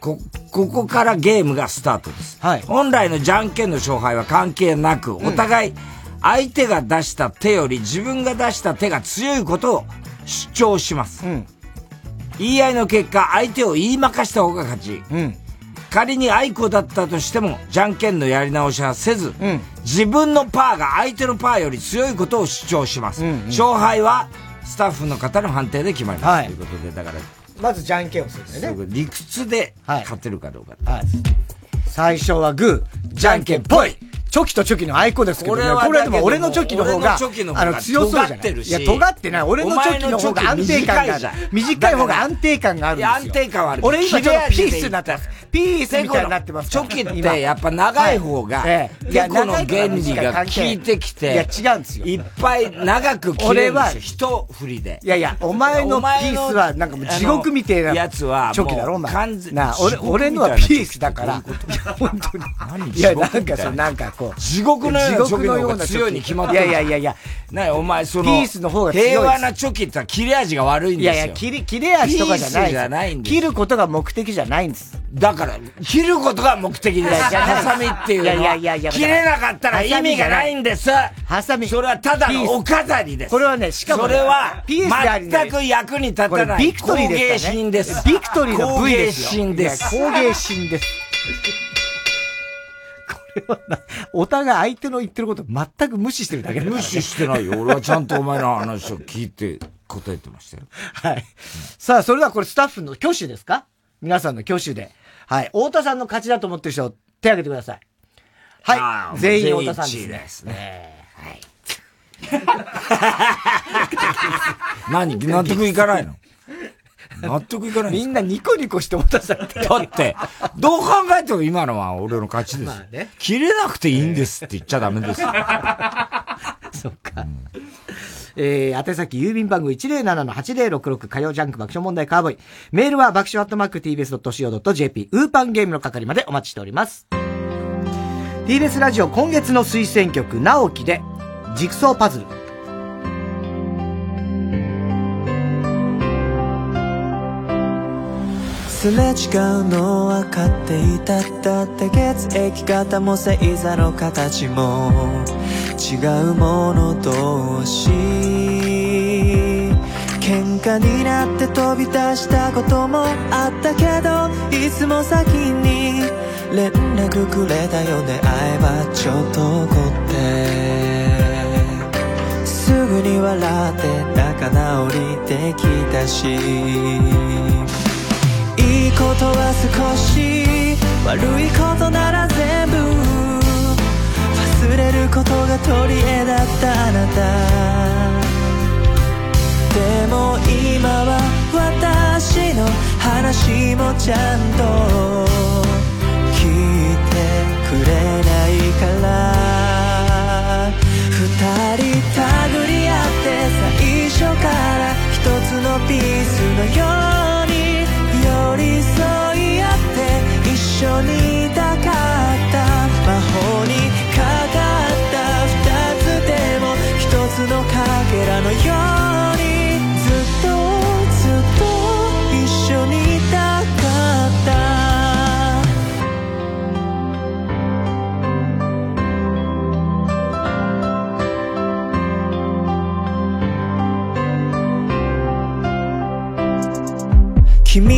こ、ここからゲームがスタートです。本来のじゃんけんの勝敗は関係なく、お互い、相手が出した手より自分が出した手が強いことを主張します。言い合いの結果、相手を言いまかした方が勝ち。仮に愛子だったとしても、じゃんけんのやり直しはせず、自分のパーが相手のパーより強いことを主張します。勝敗は、スタッフの方の判定で決まります。はいということで、だから、まずじゃんけんをするんだよね。理屈で勝てるかどうか。はい。最初はグー、じゃんけんぽい。チョキとチョキの愛子ですけどね。これでも俺のチョキの方が、あの、強そうじゃないいや、尖ってない。俺のチョキの方が安定感がある。短い方が安定感があるんですよ。安定感はある俺今ちょっとピースになってまます。ピースみたいになってますチョキってやっぱ長い方が、てこの原理が効いてきて、いや、違うんですよ。いっぱい長く切れるんですよ。一振りで。いやいや、お前のピースはなんかもう地獄みてえなやつは、チョキだろ、お前。なあ、俺、俺のはピースだから。いや、本当に。いや、なんかそう、なんかこう。地獄のようなチョキの方が強いに決まってる。いやいやいやいや。なお前その、ピースの方が強い平和なチョキって切れ味が悪いんですよ。いやいや、切り、切れ味とかじゃない。じゃないんです切ることが目的じゃないんです。だから、切ることが目的です。ハサミっていうのは。いやいやいや切れなかったら意味がないんです。ハサミ。それはただのお飾りです。これはね、しかも、それは、ピースでありね全く役に立たない。ビクトリーです。ビクトリーの V ですよ。工芸品です。工芸品です。お互い相手の言ってること全く無視してるだけだから、無視してないよ。俺はちゃんとお前の話を聞いて答えてましたよ。はい。さあ、それではこれスタッフの挙手ですか？皆さんの挙手で。はい。太田さんの勝ちだと思ってる人、手挙げてください。はい。全員太田さんですね。ですね。はい。何？納得いかないの納得いかないみんなニコニコして太田さんって。だって、どう考えても今のは俺の勝ちです。まあね切れなくていいんですって言っちゃダメですよ。そっか。えー、宛先郵便番号107-8066火曜ジャンク爆笑問題カーボーイ。メールは爆笑アットマーク tbs.co.jp ウーパンゲームの係までお待ちしております。TBS ラジオ今月の推薦曲、直樹で、ジグソーパズル。すれ違うの分かっていただって血液型も星座の形も違うもの同士。喧嘩になって飛び出したこともあったけどいつも先に連絡くれたよね。会えばちょっと怒って。すぐに笑って仲直りできたし。ことは少し悪いことなら全部忘れることが取り柄だったあなた。でも今は私の話もちゃんと聞いてくれないから。二人手繰り合って最初から一つのピースのように寄り添い合って一緒に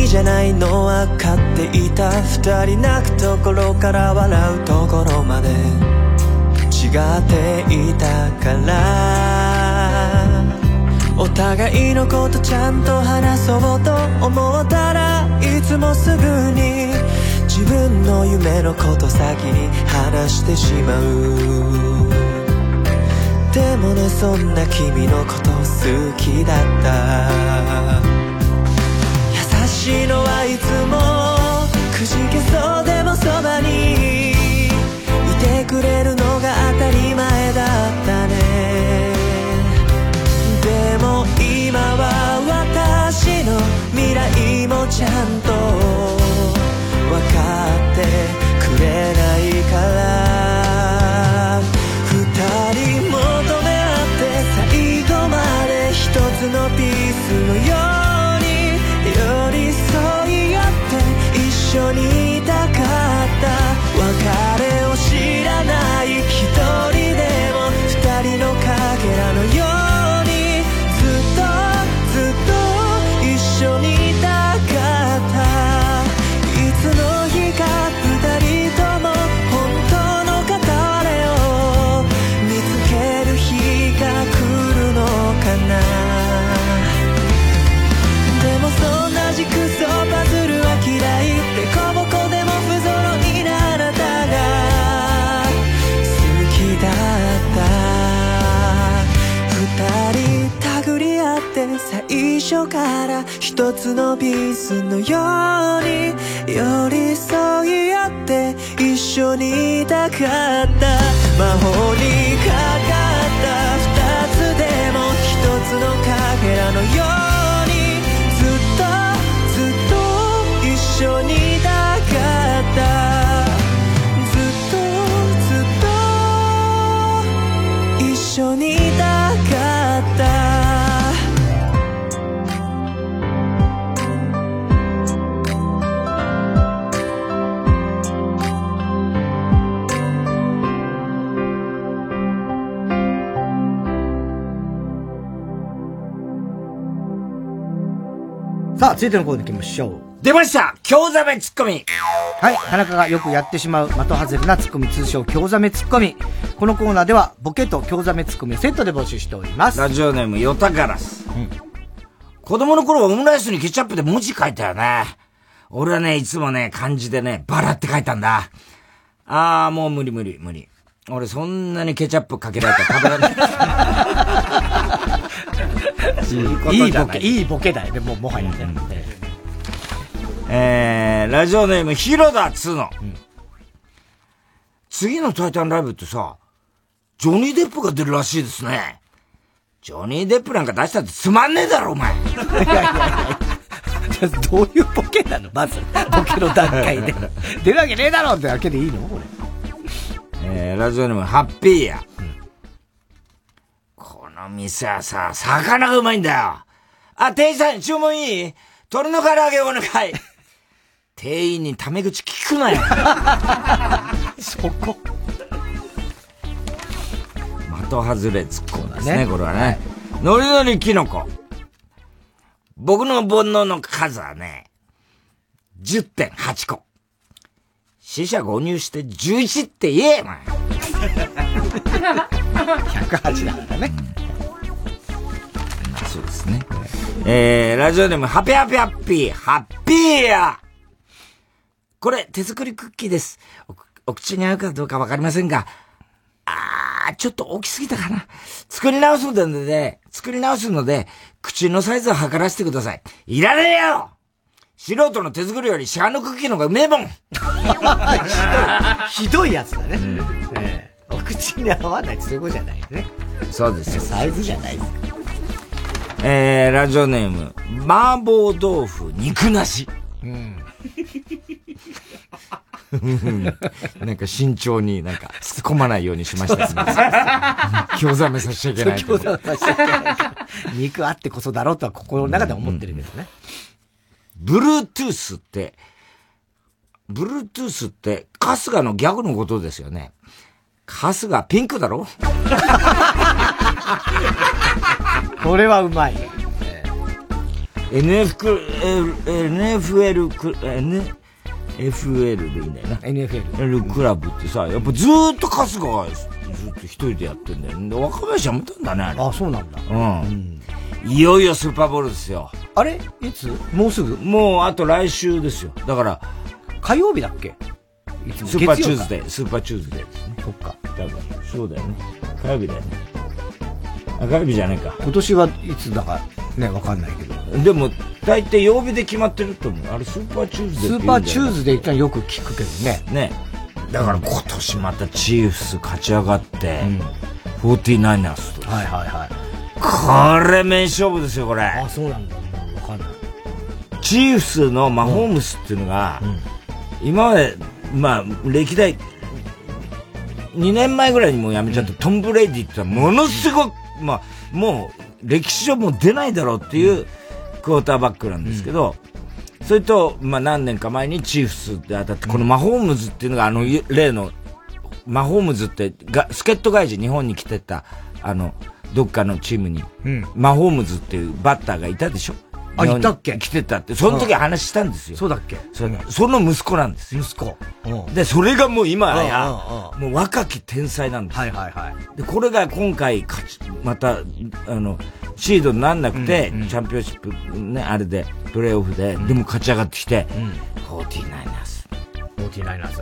じゃないのは分かっていた二人泣くところから笑うところまで違っていたからお互いのことちゃんと話そうと思ったらいつもすぐに自分の夢のこと先に話してしまうでもねそんな君のこと好きだったしいのはいつもくじけそうでもそばにいてくれるのが当たり前だったね。でも今は私の未来もちゃんと分かってくれないから。初から一つのピースのように寄り添い合って一緒にいたかった魔法にかかった二つでも一つのかけらのようにずっとずっと一緒にさあ、続いてのコーナー行きましょう。出ました京ザメツッコミはい、田中がよくやってしまう的外れなツッコミ通称京ザメツッコミ。このコーナーではボケと京ザメツッコミをセットで募集しております。ラジオネームヨタガラス。子供の頃はオムライスにケチャップで文字書いたよね。俺はね、いつもね、漢字でね、バラって書いたんだ。あー、もう無理無理無理。俺そんなにケチャップかけられたら食べられない。いいボケ、いいボケだよね、もうもはやね。えー、ラジオネーム、広田つの。次のタイタンライブってさ、ジョニー・デップが出るらしいですね。ジョニー・デップなんか出したってつまんねえだろ、お前。いやいやいや どういうボケなの？まず。ボケの段階で。出るわけねえだろってわけでいいの？これ。えー、ラジオネーム、ハッピーや。この店はさ、魚がうまいんだよ。あ、店員さん、注文いい？鶏の唐揚げお願い。店員にタメ口聞くなよ。そこ。的外れ突っ込んですね、ねこれはね。ノリノリキノコ。僕の煩悩の数はね、10.8個。死者誤入して11って言え、お前。108だからね。そうですね。えー、ラジオネーム、ハピハピハッピー、ハッピーやこれ、手作りクッキーです。おお口に合うかどうかわかりませんが、あー、ちょっと大きすぎたかな。作り直すのでね、作り直すので、口のサイズを測らせてください。いらねえよ素人の手作りより市販のクッキーの方がうめえもん ひどいやつだね。ええお口に合わないってそういうことじゃないよね。そうですよ。サイズじゃないですえー、ラジオネーム、麻婆豆腐肉なし。うん。なんか慎重になんか突っ込まないようにしましたね。興ざめさせちゃいけない。興ざめさせちゃいけない。肉あってこそだろうとは心の中で思ってるけどね。ブルートゥースって、ブルートゥースって、春日のギャグのことですよね。春日ピンクだろ？これはうまい。NFL、NFL、N、FL でいいんだよな。NFL。クラブってさ、やっぱずーっと春日がずっと一人でやってんだよ。で若林は持ったんだね、あれ。あ、そうなんだ。うん。いよいよスーパーボウルですよ。あれ？いつ？もうすぐ？もうあと来週ですよ。だから、火曜日だっけ？スーパーチューズー。デー、スーパーチューズデーですね。そっか。だから、そうだよね。火曜日だよね。あ、火曜日じゃないか。今年はいつだかね、わかんないけど。でも、大体曜日で決まってると思う。あれ、スーパーチューズデースーパーチューズデーってよく聞くけどね。ね。だから今年またチーフス勝ち上がって、フォーティナイナースと。はいはいはい。これ名勝負ですよ、これ。あ、そうなんだ。わかんない。チーフスのマホームズっていうのが、今まで、まあ、歴代、2年前ぐらいにもう辞めちゃった、トム・ブレイディってのはものすごく、まあ、もう、歴史上もう出ないだろうっていうクォーターバックなんですけど、それと、まあ何年か前にチーフスで当たって、このマホームズっていうのがあの、例の、マホームズってが、助っ人外人日本に来てた、あの、どっかのチームに、うん。マホームズっていうバッターがいたでしょ？あ日本にいたっけ？来てたって、その時話したんですよ。そうだっけ？そその息子なんですよ。息子。で、それがもう今うんやうん、もう若き天才なんですはいはいはい。で、これが今回勝ち、また、あの、シードになんなくて、チャンピオンシップ、ね、あれで、プレイオフで、でも勝ち上がってきて、フォーティーナイナース。フォーティナイナース。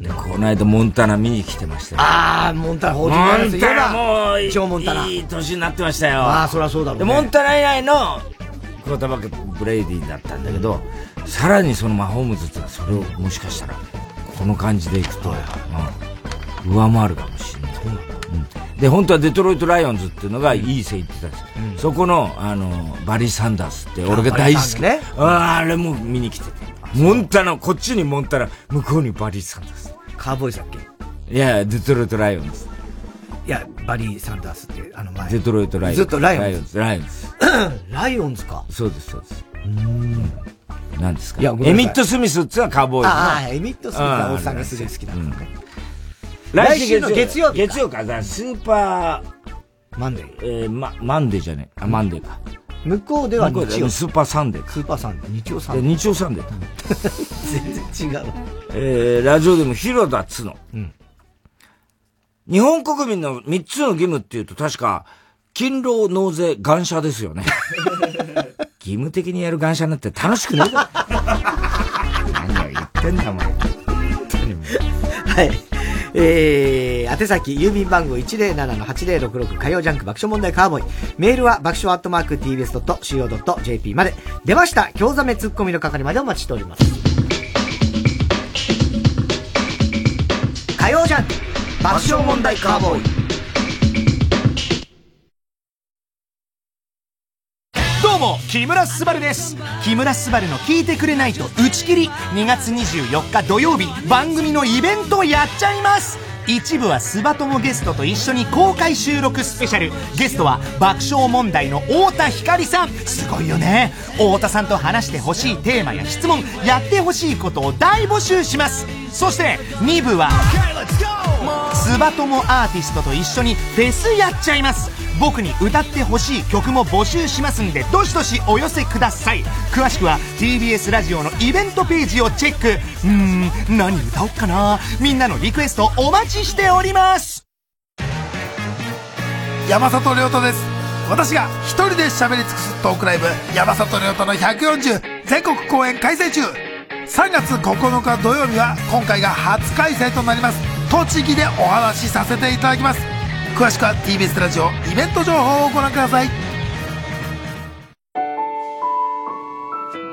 で、この間モンタナ見に来てましたよ。あー、モンタナ、フォーティナイナース。モンタナもう、ジョーモンタナ。いい年になってましたよ。あーそりゃそうだろうねで、モンタナ以来の、クォーターバック、ブレイディだったんだけど、さらにそのマホームズってのはそれをもしかしたら、この感じでいくと、うん上回るかもしれない。うんで、本当はデトロイト・ライオンズっていうのがいい線いってたんですよ。そこの、あの、バリー・サンダースって、俺が大好き。ねあーあれも見に来てて。モンタナ、こっちにモンタナ、向こうにバリー・サンダース。カーボーイさっけ？いや、デトロイト・ライオンズ。いや、バリー・サンダースって、あの前。デトロイト・ライオンズ。ずっとライオンズ。ライオンズ。ライオンズか。そうです、そうです。何ですか？いやエミット・スミスってのはカーボーイああ、エミット・スミスはおっさんがすごい好きだ。来週の月曜日か月曜か。だスーパー、マンデー。えー、ま、マンデーじゃねえ。あ、マンデーか。向こうでは向こう日曜。スーパーサンデーか。スーパーサンデー。日曜サンデー。日曜サンデーだ。全然違う。えー、ラジオでも広田つの。うん日本国民の3つの義務っていうと確か、勤労納税ガンジャですよね。義務的にやるガンジャなんて楽しくねえだろ。何を言ってんだ、お前。はい。えー、宛先、郵便番号107-8066火曜ジャンク爆笑問題カーボーイ。メールは爆笑アットマーク tbs.co.jp まで。出ました京ザメツッコミの係までお待ちしております。火曜ジャンク爆笑問題カーボーイ。どうも、木村昴です。木村昴の聞いてくれないと打ち切り。2月24日土曜日、番組のイベントやっちゃいます。一部はスバ友ゲストと一緒に公開収録スペシャル。ゲストは爆笑問題の太田光さん。すごいよね。太田さんと話してほしいテーマや質問、やってほしいことを大募集します。そして、2部は、スバ友アーティストと一緒にフェスやっちゃいます。僕に歌ってほしい曲も募集しますんでどしどしお寄せください。詳しくは TBS ラジオのイベントページをチェック。うーん何歌おっかな。みんなのリクエストお待ちしております。山里亮太です。私が一人で喋り尽くすトークライブ山里亮太の140全国公演開催中。3月9日土曜日は今回が初開催となります。栃木でお話しさせていただきます詳しくは TBS ラジオイベント情報をご覧ください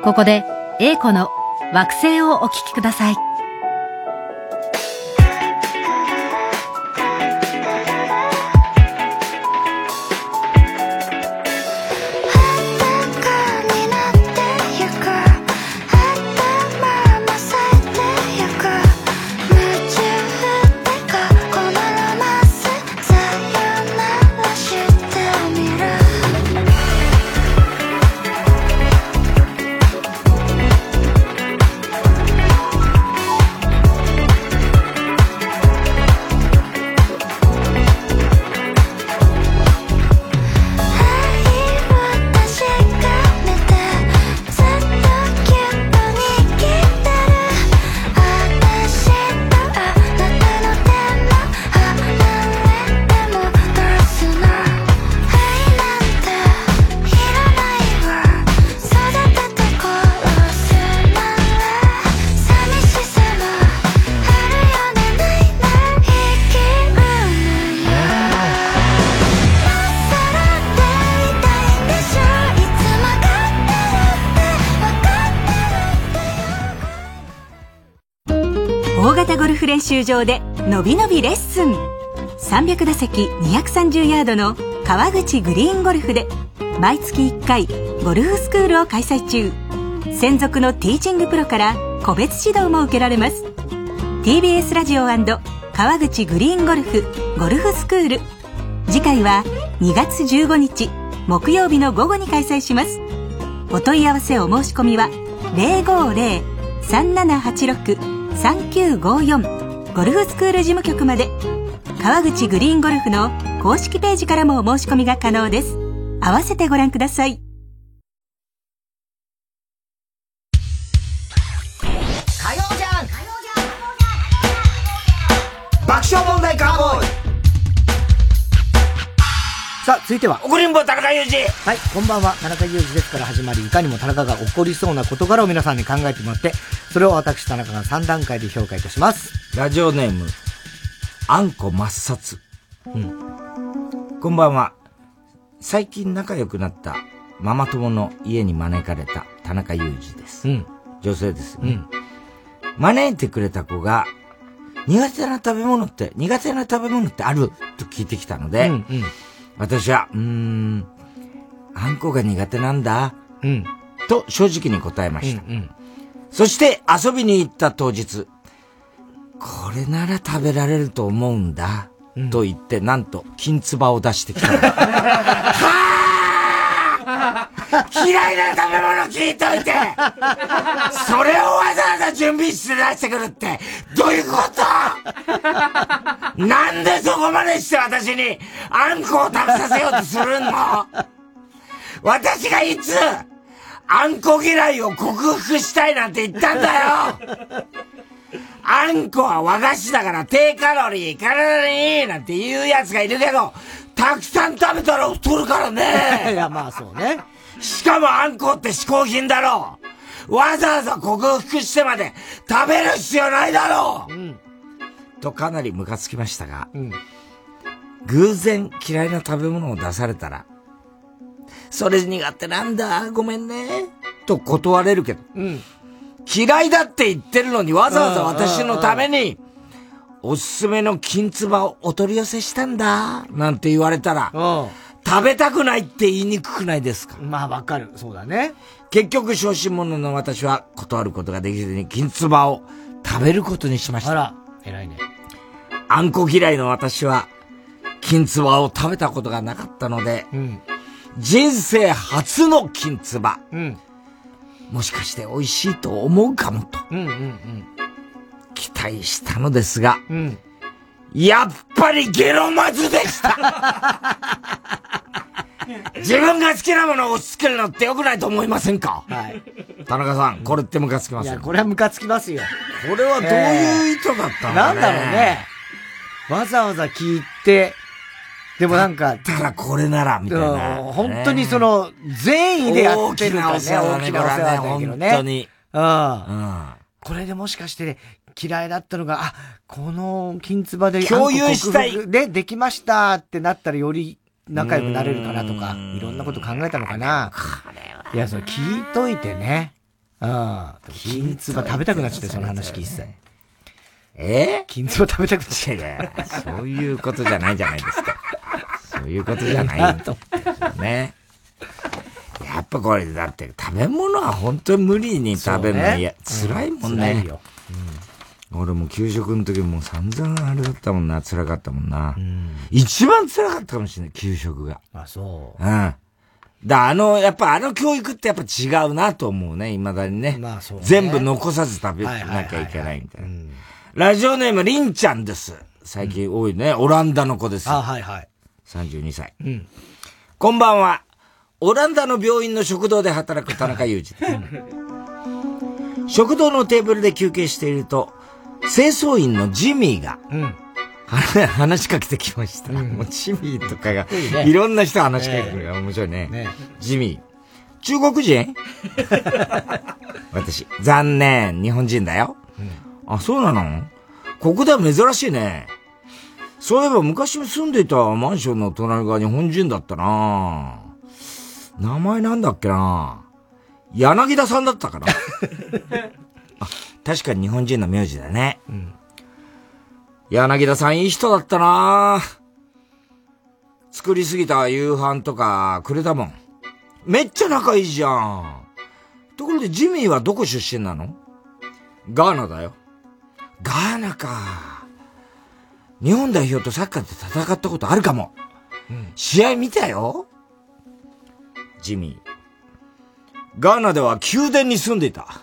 ここで、A 子の惑星をお聞きください。「練習場でのびのびレッスン。300打席230ヤードの川口グリーンゴルフで毎月1回ゴルフスクールを開催中。専属のティーチングプロから個別指導も受けられます。TBS ラジオ川口グリーンゴルフゴルフスクール。次回は2月15日木曜日の午後に開催します。お問い合わせお申し込みは050-3786-3954ゴルフスクール事務局まで。川口グリーンゴルフの公式ページからもお申し込みが可能です。合わせてご覧ください。続いては。怒りんぼ田中裕二はい、こんばんは。田中裕二ですから始まり、いかにも田中が起こりそうな事柄を皆さんに考えてもらって、それを私田中が3段階で評価いたします。ラジオネーム、あんこ抹殺。うん。こんばんは。最近仲良くなったママ友の家に招かれた田中裕二です。うん。女性です、ね。招いてくれた子が、苦手な食べ物って、苦手な食べ物ってある？と聞いてきたので、うんうん私は、うーん、あんこが苦手なんだ。うん。と正直に答えました。うんうんそして遊びに行った当日、これなら食べられると思うんだ。と言って、なんと、金唾を出してきたの。嫌いな食べ物聞いといて。それをわざわざ準備して出してくるって、どういうこと？なんでそこまでして私にあんこを食べさせようとするの？私がいつ、あんこ嫌いを克服したいなんて言ったんだよ。あんこは和菓子だから低カロリー、体にいいなんて言う奴がいるけど、たくさん食べたら太るからね。いや、まあそうね。しかもあんこって嗜好品だろ。うわざわざ克服してまで食べる必要ないだろ。う、とかなりムカつきましたが、偶然嫌いな食べ物を出されたら、それ苦手なんだ、ごめんね、と断れるけど、うん。嫌いだって言ってるのにわざわざ私のために、おすすめの金唾をお取り寄せしたんだ、なんて言われたら、食べたくないって言いにくくないですか？まあわかる。そうだね。結局、小心者の私は断ることができずに金唾を食べることにしました。あら、偉いね。あんこ嫌いの私は、金唾を食べたことがなかったので、うん。人生初の金唾。うん。もしかして美味しいと思うかもとうんうんうん。期待したのですが、うん。やっぱりゲロマズでした 自分が好きなものを押し付けるのって良くないと思いませんか？はい。田中さん、これってムカつきますよいや、。これはムカつきますよ。これはどういう意図だったのなんだろうね。わざわざ聞いて、でもなんか、だからこれなら、みたいな。うん本当にその、善意でやってるんだね。大きなお世話だけど。ね本当に。うん。これでもしかして、嫌いだったのが、あ、この金唾で共有したいでできましたってなったらより仲良くなれるかなとか、いろんなこと考えたのかな。いや、それ聞いといてね。うん。金唾食べたくなっちゃって、その話聞いてた。え？金唾食べたくなっちゃいやいやそういうことじゃないじゃないですか。そういうことじゃないと。ね。やっぱこれ、だって食べ物は本当に無理に食べるのねいや、辛いもん辛ねいよ。俺も給食の時もう散々あれだったもんな、辛かったもんな。一番辛かったかもしれない、給食が。あ、そう。うん。だあの、やっぱあの教育ってやっぱ違うなと思うね、未だにね。まあそうね全部残さず食べなきゃいけないみたいな。ラジオネームりんちゃんです。最近多いね、オランダの子ですよ。あ、はいはい。32歳。うん。こんばんは。オランダの病院の食堂で働く田中裕二。食堂のテーブルで休憩していると、清掃員のジミーが、うん。は 話しかけてきました。もうジミーとかが、いいね。いろんな人話しかけてくるから面白いね。ね。ジミー。中国人？私、残念、日本人だよ。あ、そうなの？ここでは珍しいね。そういえば昔住んでいたマンションの隣が日本人だったな。名前なんだっけな。柳田さんだったかな。あ、確かに日本人の名字だね。柳田さんいい人だったな作りすぎた夕飯とかくれたもん。めっちゃ仲いいじゃん。ところでジミーはどこ出身なの？ガーナだよ。ガーナか。日本代表とサッカーで戦ったことあるかも。試合見たよ。ジミー。ガーナでは宮殿に住んでいた。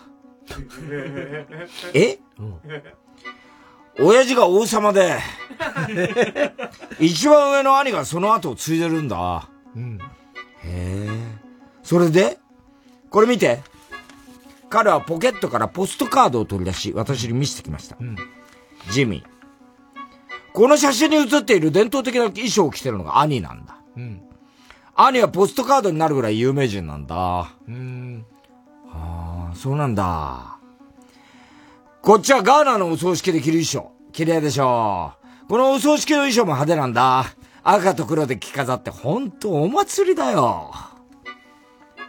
え、親父が王様で、一番上の兄がその後を継いでるんだ。うん。へえ。それで？これ見て。彼はポケットからポストカードを取り出し、私に見せてきました。ジミー。この写真に写っている伝統的な衣装を着てるのが兄なんだ。うん。兄はポストカードになるぐらい有名人なんだ。うん。ああ、そうなんだ。こっちはガーナのお葬式で着る衣装。綺麗でしょう。このお葬式の衣装も派手なんだ。赤と黒で着飾ってほんとお祭りだよ。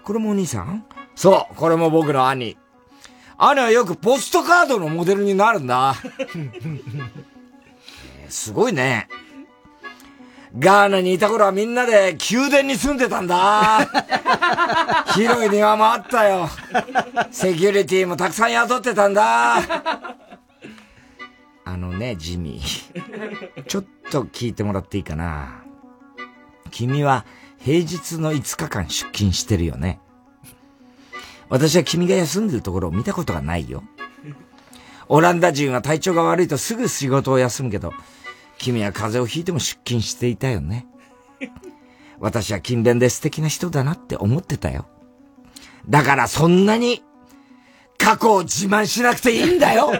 これもお兄さん？そう、これも僕の兄。兄はよくポストカードのモデルになるんだ。すごいね。ガーナにいた頃はみんなで宮殿に住んでたんだ。広い庭もあったよ。セキュリティもたくさん雇ってたんだ。あのね、ジミー。ちょっと聞いてもらっていいかな。君は平日の5日間出勤してるよね。私は君が休んでるところを見たことがないよ。オランダ人は体調が悪いとすぐ仕事を休むけど、君は風邪をひいても出勤していたよね。私は勤勉で素敵な人だなって思ってたよ。だからそんなに過去を自慢しなくていいんだよ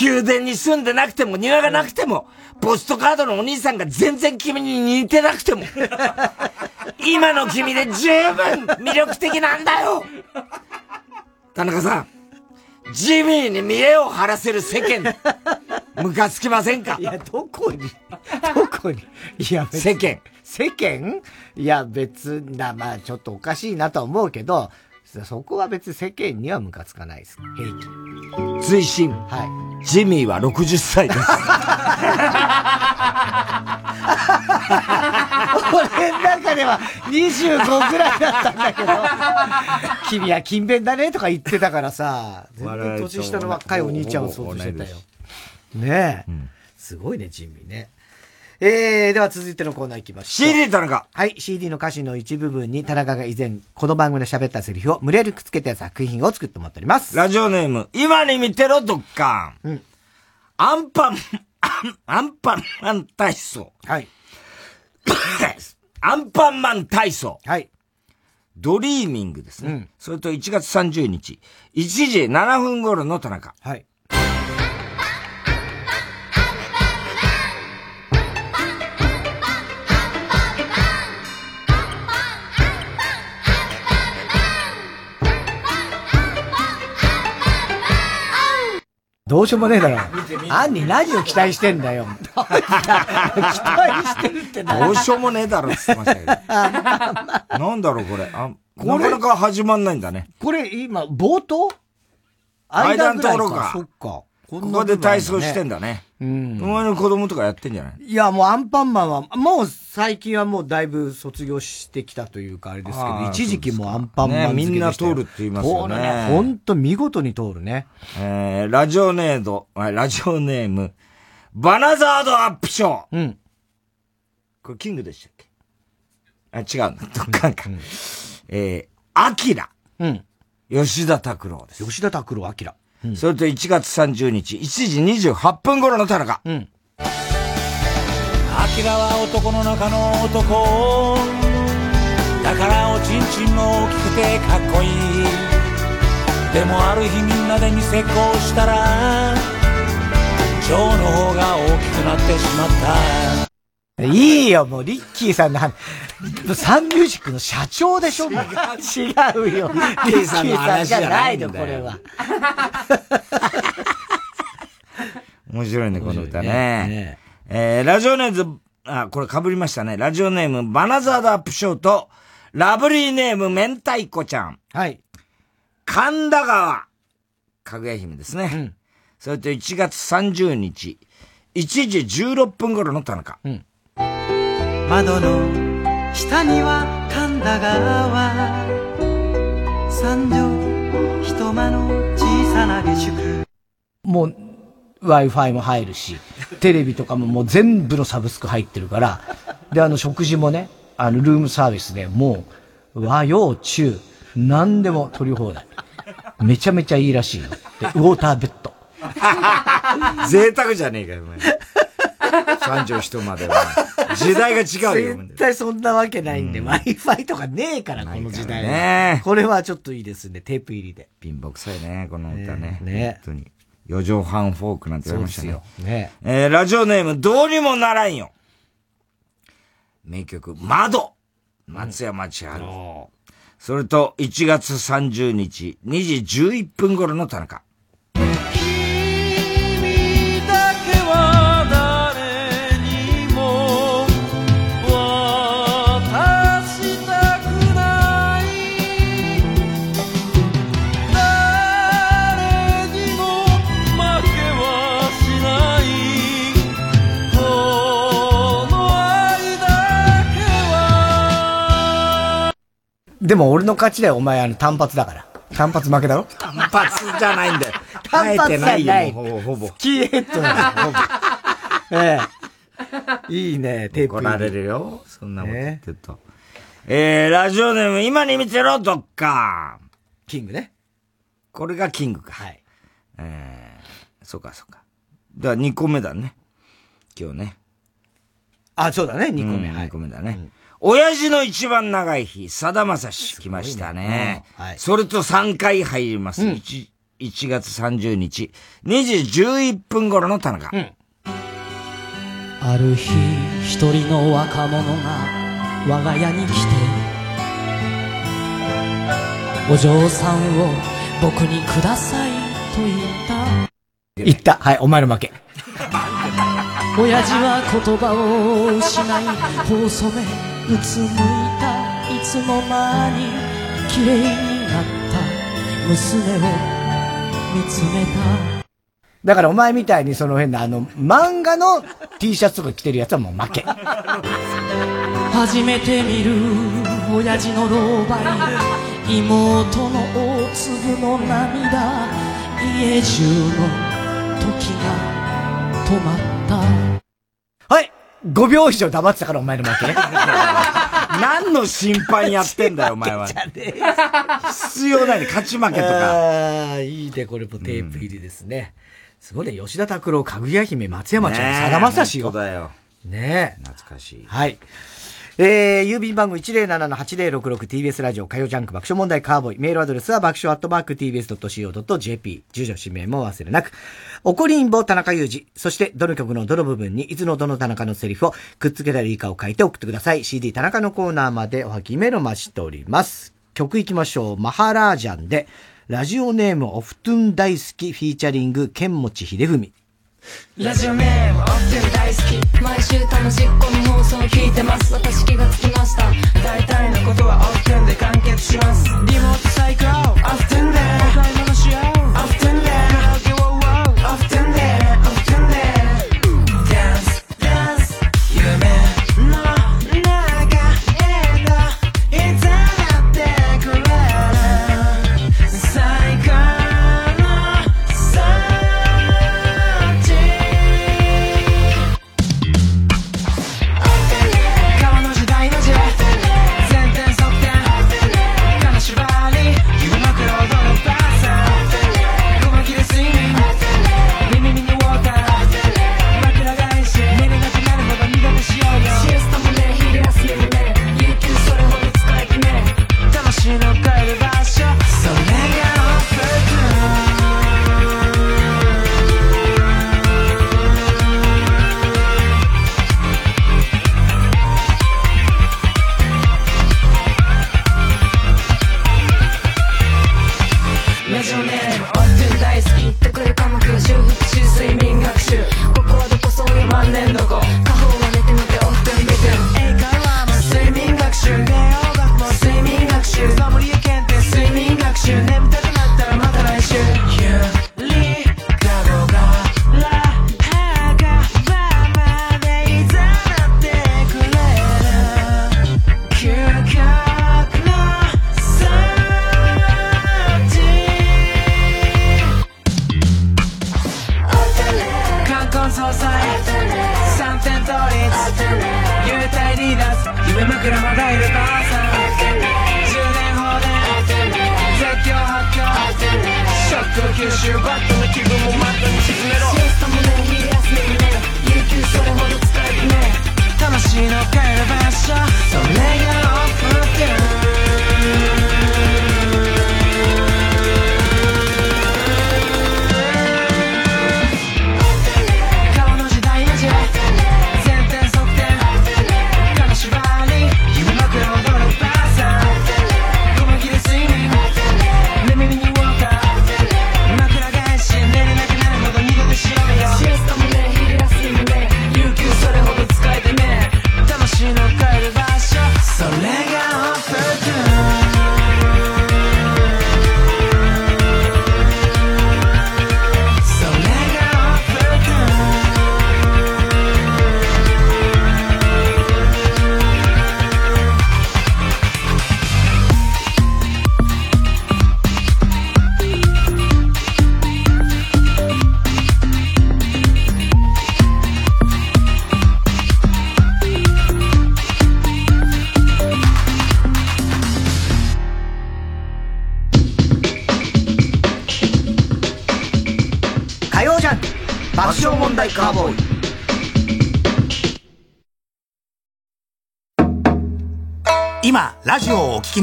宮殿に住んでなくても庭がなくても、ポストカードのお兄さんが全然君に似てなくても、今の君で十分魅力的なんだよ田中さん、ジミーに見栄を張らせる世間、ムカつきませんか？いや、どこに、どこに、いや、世間。世間？いや、別な、まあ、ちょっとおかしいなとは思うけど、そこは別に世間にはムカつかないです。平気。追伸。はい。ジミーは60歳です。俺の中では25ぐらいだったんだけど、君は勤勉だねとか言ってたからさ、全然年下の若いお兄ちゃんを想像してたよ。ねえ。すごいね、ジミーね。えー、では続いてのコーナー行きましょう。CD 田中。はい、CD の歌詞の一部分に田中が以前、この番組で喋ったセリフを無理やりくっつけた作品を作ってもらっております。ラジオネーム、今に見てろ、ドッカン。うん。アンパン、アンアンパンマン体操。はい。アンパンマン体操。はい。ドリーミングですね。それと1月30日、1時7分頃の田中。はい。どうしようもねえだろ。アンに何を期待してんだよ。期待してるってどうしようもねえだろって言ってましたけど。なんだろう、これ。あなかなか始まんないんだね。これ今、冒頭？間のぐらいところか。そっか。こここで体操してんだね。うん。お前の子供とかやってんじゃない？いや、もうアンパンマンは、もう最近はもうだいぶ卒業してきたというかあれですけど、一時期もアンパンマンね好きでしたよみんな通るって言いますよね通るほんと見事に通るね。えー、ラジオネード、あラジオネーム、バナザードアップショー。うん。これキングでしたっけ？あ、違うんだ。どっかんか。えー、アキラ。うん。吉田拓郎です。吉田拓郎、アキラ。それと1月30日、1時28分頃の田中。うん。アキラは男の中の男だからおちんちんも大きくてかっこいいでもある日みんなでに成功したら蝶の方が大きくなってしまったいいよ、もう、リッキーさんの話、サンミュージックの社長でしょ、もう。違うよ。リッキーさんじゃないの、これは。面白いね、この歌ね。ねえー、ラジオネーム、あ、これ被りましたね。ラジオネーム、バナザードアップショーと、ラブリーネーム、明太子ちゃん。はい。神田川、かぐや姫ですね。それと1月30日、1時16分頃の田中。うん。窓の下には神田川三畳一間の小さな下宿もう、Wi-Fi も入るし、テレビとかももう全部のサブスク入ってるから、で、あの、食事もね、あの、ルームサービスでもう、和洋中、何でも取り放題。めちゃめちゃいいらしいよ。で、ウォーターベッド。贅沢じゃねえかよ、お前。三畳一間では。時代が違うよ。絶対そんなわけないんで、Wi-Fi とかねえから、この時代は。ねこれはちょっといいですね、テープ入りで。貧乏くさいね、この歌ね。ね本当に。四畳半フォークなんて言われましたね。そうですよねえー、ラジオネーム、どうにもならんよ。名曲、窓。松山千春。それと、1月30日、2時11分頃の田中。でも俺の勝ちだよ、お前あの単発だから。単発負けだろ？単発じゃないんだよ。単発じゃない。耐えてないよもうほぼほぼスキーヘッドだよ。ええ。いいね、テープ。怒られるよ。そんなこと言ってると。えー、ラジオネーム、今に見てろ、どっか。キングね。これがキングか。はい。えー、そうか、そうか。だから2個目だね。今日ね。あ、そうだね、2個目。うん、2個目だね。親父の一番長い日、さだまさし来ましたね。はい。それと3回入ります。1, 1月30日、2時11分頃の田中。ある日一人の若者が我が家に来てお嬢さんを僕にくださいと言った言った。はい、お前の負け。親父は言葉を失い細めうつむいたいつの間に綺麗になった娘を見つめた。だからお前みたいにその変なあの、漫画の T シャツとか着てるやつはもう負け。初めて見る親父の老媒。妹の大粒の涙。家中の時が止まった。はい !5 秒以上黙ってたからお前の負け。何の審判やってんだよ、お前は。必要ないね、勝ち負けとか。ああ、いいね、これもテープ入りですね。すごいね、吉田拓郎、かぐや姫、松山ちゃん、さだまさしよ。だよ。ねえ。懐かしい。はい。えー、郵便番号 107-8066TBS ラジオ火曜ジャンク爆笑問題カーボーイ。メールアドレスは爆笑アットマーク TBS.CO.JP。住所氏名も忘れなく。怒りんぼ田中裕二。そして、どの曲のどの部分に、いつのどの田中のセリフをくっつけたらいいかを書いて送ってください。CD 田中のコーナーまでおはきメロ待ちしております。曲いきましょう。マハラージャンで、ラジオネームオフトゥン大好きフィーチャリング、剣持秀文。ラジオネームオフトゥン大好き毎週楽しくこの放送を聞いてます私気がつきました大体のことはオフトゥンで完結しますリモート最高オフトゥンでラ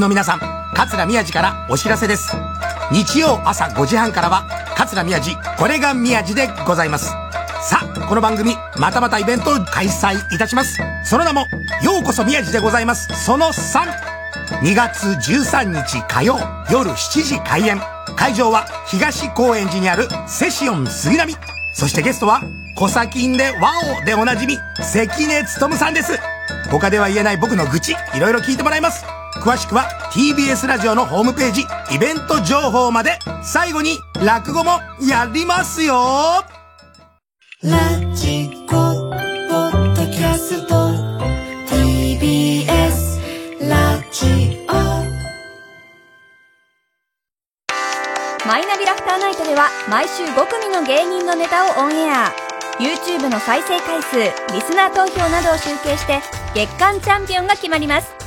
の皆さん、桂宮治からお知らせです。日曜朝5時半からは、桂宮治、これが宮治でございます。さあ、この番組、またまたイベントを開催いたします。その名も、ようこそ宮治でございます。その3。2月13日火曜、夜7時開演。会場は、東高円寺にあるセシオン杉並。そしてゲストは、小先んでワオでおなじみ、関根勤さんです。他では言えない僕の愚痴、いろいろ聞いてもらいます。詳しくは TBS ラジオのホームページ、イベント情報まで。最後に、落語もやりますよ。ラジコポッドキャスト。TBS ラジオ。マイナビラフターナイトでは毎週5組の芸人のネタをオンエア。YouTube の再生回数リスナー投票などを集計して月間チャンピオンが決まります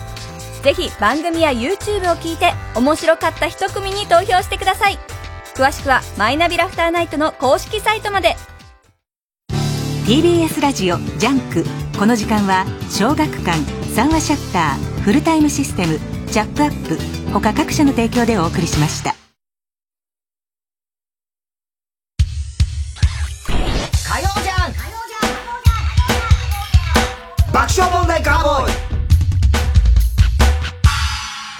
ぜひ番組や YouTube を聞いて面白かった一組に投票してください。詳しくはマイナビラフターナイトの公式サイトまで。TBS ラジオジャンク。この時間は小学館三和シャッターフルタイムシステムチャップアップ他各社の提供でお送りしました。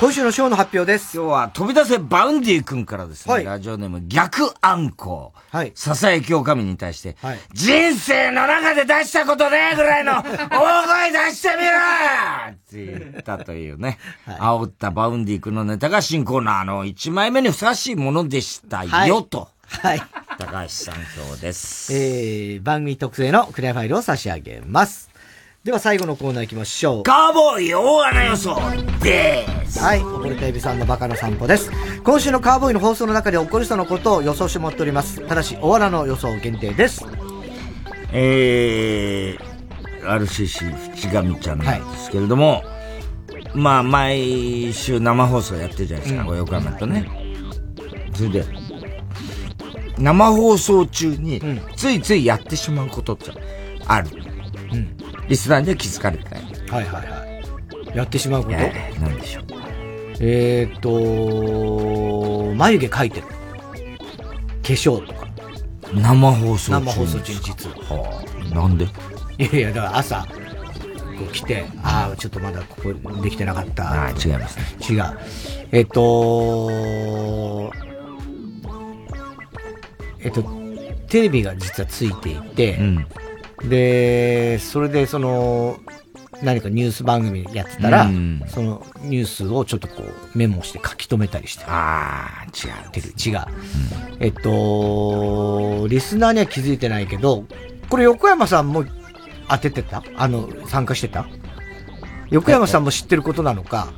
今週のショーの発表です。今日は飛び出せバウンディ君からですね、ラジオネーム逆あんこ。はい。笹江京神に対して、人生の中で出したことねえぐらいの 大声出してみろって言ったというね、煽ったバウンディ君のネタが新コーナーの1枚目にふさわしいものでしたよ、はいと。はい。高橋さん今日です。えー、番組特製のクリアファイルを差し上げます。では最後のコーナー行きましょう。カーボーイ大穴予想です。はい、溺れたエビさんのバカの散歩です。今週のカーボーイの放送の中で起こりそうなことを予想してもらっております。ただし、大穴の予想限定です。えー、RCC 淵上ちゃんなんですけれども、まあ、毎週生放送やってるじゃないですか、横山とね。それで、生放送中に、ついついやってしまうことってある。リスナーには気づかれてない。はいはいはい。やってしまうこと？えーなんでしょう。えーっと、眉毛描いてる。化粧とか。生放送中に生放送中に実は。はあ、なんで？いやいや、だから朝、こう来て、ああ、ちょっとまだここできてなかった。ああ、違いますね。違う。えっと、えっと、テレビが実はついていて、で、それでその、何かニュース番組やってたら、うんそのニュースをちょっとこうメモして書き留めたりして。ああ、違う。てる。違う。えっと、リスナーには気づいてないけど、これ横山さんも当ててた？あの、参加してた？横山さんも知ってることなのか、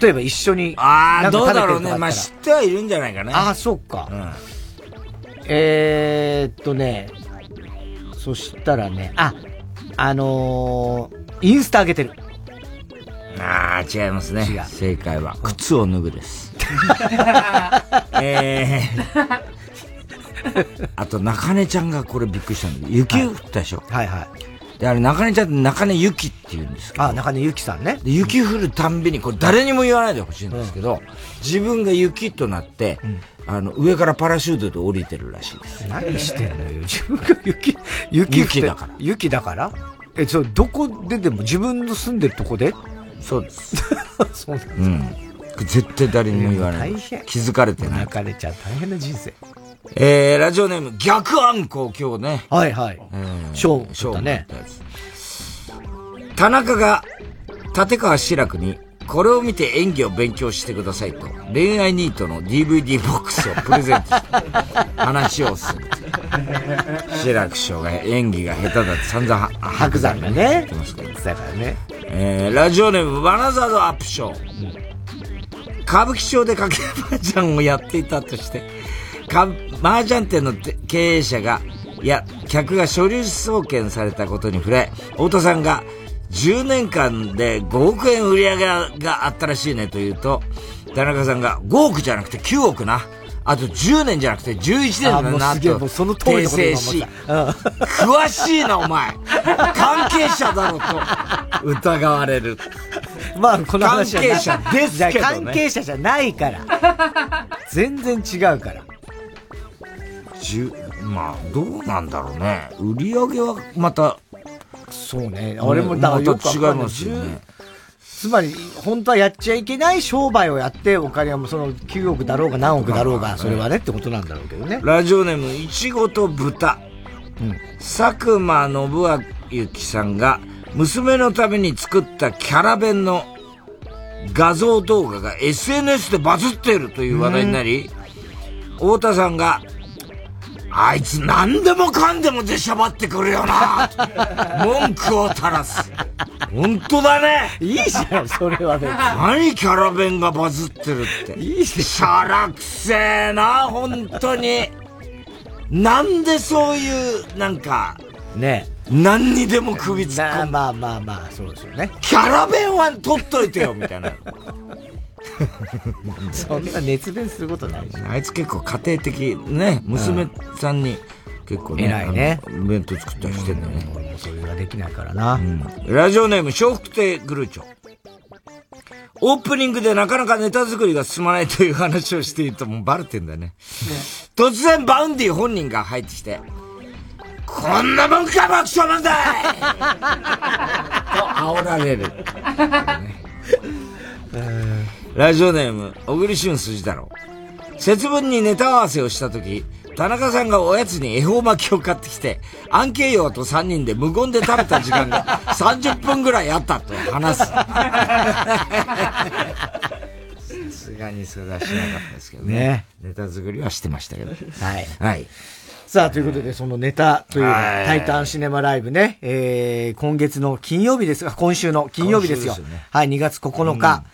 例えば一緒に、ああ、どうだろうね。まあ、知ってはいるんじゃないかな。ああ、そうか。えーっとね、そしたらね、あ、あのー、インスタ上げてる。ああ、違いますね。正解は、靴を脱ぐです。えー、あと、中根ちゃんがこれびっくりしたんだ雪降ったでしょ、はいはい。で、あれ、中根ちゃんって中根ゆきって言うんですけど。あ、中根ゆきさんね。で、雪降るたんびに、これ誰にも言わないでほしいんですけど、自分が雪となって、あの、上からパラシュートで降りてるらしいです。何してんのよ。自分が雪、雪雪だから。雪だから？え、そう、どこででも自分の住んでるとこで？そうです。そうなんですうん。絶対誰にも言わない。大変気づかれてない。泣かれちゃう大変な人生。えー、ラジオネーム、逆あんこ今日ね。はいはい。うん。ショーショーだね。田中が立川志らくに、これを見て演技を勉強してくださいと、恋愛ニートの DVD ボックスをプレゼントして、話をする。志らく師匠が演技が下手だって散々白山がね。言ってますけど。だからね。えー、ラジオネーム、バナザードアップショー。歌舞伎町で掛け麻雀をやっていたとして、か麻雀店のて経営者が、いや、客が書類送検されたことに触れ、太田さんが、10年間で5億円売り上げがあったらしいねと言うと、田中さんが5億じゃなくて9億な。あと10年じゃなくて11年だなと訂正し詳しいなお前関係者だろと 疑われる。まあ、この話はな関係者ですけどね関係者じゃないから。全然違うから。まあ、どうなんだろうね。売り上げはまた、そうね。俺もだからまよくわかんないた違いますよね。つまり、本当はやっちゃいけない商売をやって、お金はもうその9億だろうが何億だろうが、それはねってことなんだろうけどね。ラジオネーム、いちごと豚。佐久間信之さんが、娘のために作ったキャラ弁の画像動画が SNS でバズっているという話題になり、太田さんが、あいつ何でもかんでも出しゃばってくるよな 文句を垂らす。本当だねいいじゃん、それは別に。何キャラ弁がバズってるって。いいじしゃらくせえな、本当に。なんでそういう、なんか、ね何にでも首突っ込む。まあまあまあ、そうですよね。キャラ弁は取っといてよ、みたいな。そんな熱弁することない。あいつ結構家庭的、ね、娘さんに結構ね、偉いね弁当作ったりしてんだよね。俺もそれができないからな。ラジオネーム、笑福亭グルーチョ。オープニングでなかなかネタ作りが進まないという話をしているともうバレてんだね。突然バウンディ本人が入ってきて、こんなもんか爆笑問題 と煽られる。ラジオネーム、小栗旬筋太郎。節分にネタ合わせをしたとき、田中さんがおやつに恵方巻きを買ってきて、アンケイヨウと3人で無言で食べた時間が 30分ぐらいあったと話す。さすがにそれはしなかったですけどね。ねネタ作りはしてましたけど。はい。はい。さあ、ということで、そのネタというのはいタイタンシネマライブね、えー、今月の金曜日ですが、今週の金曜日ですよ。すよねはい、2月9日。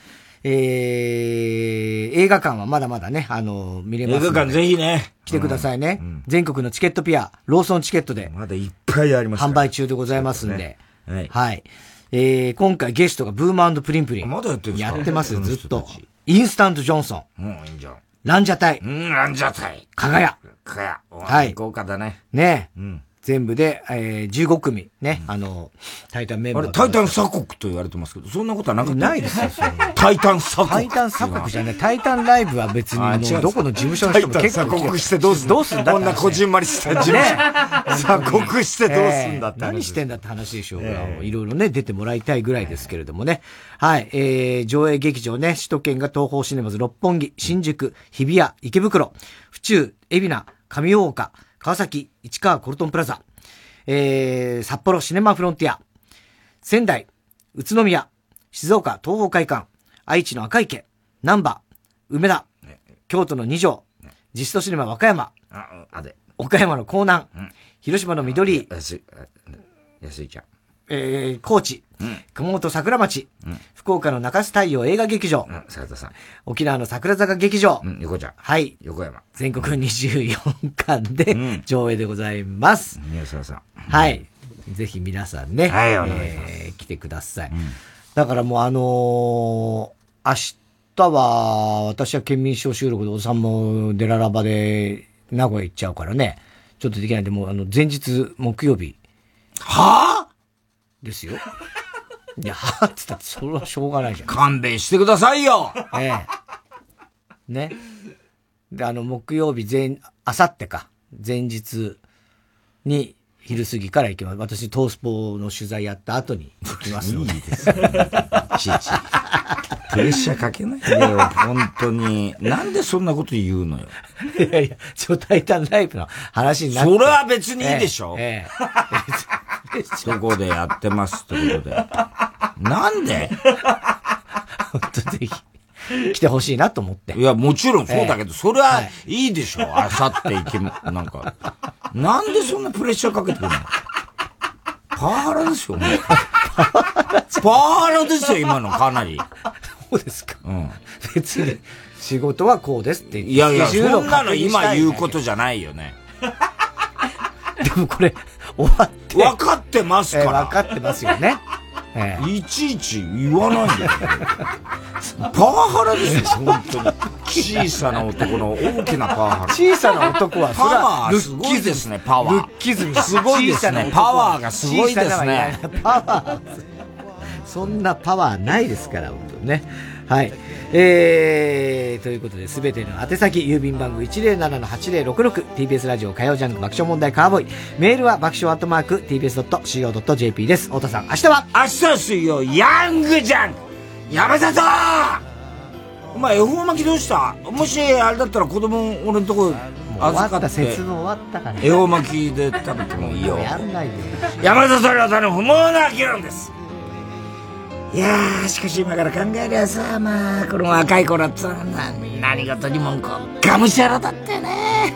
えー、映画館はまだまだね、あの、見れます。映画館ぜひね。来てくださいね。全国のチケットピア、ローソンチケットで。まだいっぱいあります販売中でございますんで。ねはいはい。えー、今回ゲストがブーマープリンプリン。まだやってるんですか？やってますよ、ずっと。インスタントジョンソン。もういいんじゃん。ランジャタイ。うん、ランジャタイ。かがや。かや。ははいい。豪華だね。ねうん。全部で、えー、15組。ね。あの、タイタンメンバー。あれ、タイタン鎖国と言われてますけど、そんなことはなかったないですよ、タイタン鎖国。タイタン鎖国じゃない。タイタンライブは別にあどこの事務所の人も結構タイタン鎖国してどうすんだどうすんだこんなこじんまりした事務所鎖国してどうすんだって何してんだって話でしょうが、ええいろいろね、出てもらいたいぐらいですけれどもね。はい、えー、上映劇場ね、首都圏が東方シネマズ六本木、新宿、日比谷、池袋、府中、海老名、上大岡、川崎、市川コルトンプラザ、えー、札幌シネマフロンティア、仙台、宇都宮、静岡東方会館、愛知の赤池、南波、梅田、京都の二条、ジストシネマ和歌山、あ、あで。岡山の江南、広島の緑。井、安い、安いちゃん。えー、高知、熊本桜町、福岡の中洲太陽映画劇場、斉田さん。沖縄の桜坂劇場、うん、横ちゃん。はい。横山。全国24巻で上映でございます。宮沢さん。はい。ぜひ皆さんね、はいお願いしますえー来てください。だからもうあのー明日は、私は県民賞収録でおさんもデララバで名古屋行っちゃうからね。ちょっとできないんで、もうあの、前日、木曜日。はぁですよ。いや、はぁって言ったって、それはしょうがないじゃん。勘弁してくださいよええ。ね。で、あの、木曜日前、あさってか、前日に、昼過ぎから行きます。私、トースポの取材やった後に行きますので。いいですね。いちいち。プレッシャーかけないでよ、本当に。なんでそんなこと言うのよ。いやいや、超タイタンライブの話になって。それは別にいいでしょええ。そこでやってますってことで。なんで？本当ぜひ、来てほしいなと思って。いや、もちろんそうだけど、それはいいでしょ。あさって行きも、なんか。なんでそんなプレッシャーかけてくるの？パワハラですよ、もう。パワハラですよ、今の、かなり。そうですか。うん。別に、仕事はこうですって。いやいや、スケジュールをそんなの今言うことじゃないよね。でもこれ、終わって。分かってますから。分かってますよね。えいちいち言わないでよ。パワハラですよ、本当に。小さな男の大きなパワハラ。小さな男は、パワーすごいですね、パワー。ルッキズム。すごいですね、パワーがすごいですね。パワー。そんなパワーないですから、本当にね。はい。えー、ということで、すべての宛先、郵便番号 107-8066TBS ラジオ火曜ジャンク爆笑問題カーボーイ。メールは爆笑アットマーク TBS.CO.JP です。太田さん、明日は？明日水曜、ヤングジャンク山里お前、恵方巻きどうした？もし、あれだったら子供、俺のとこ預かって。節分終わったから。恵方巻きで食べてもいいよ。やんないで。山里亮太の不毛な議論です。いやー、しかし今から考えりゃさ、まあ、この若い頃ってさ、な何事にもんこう、がむしゃらだったよね。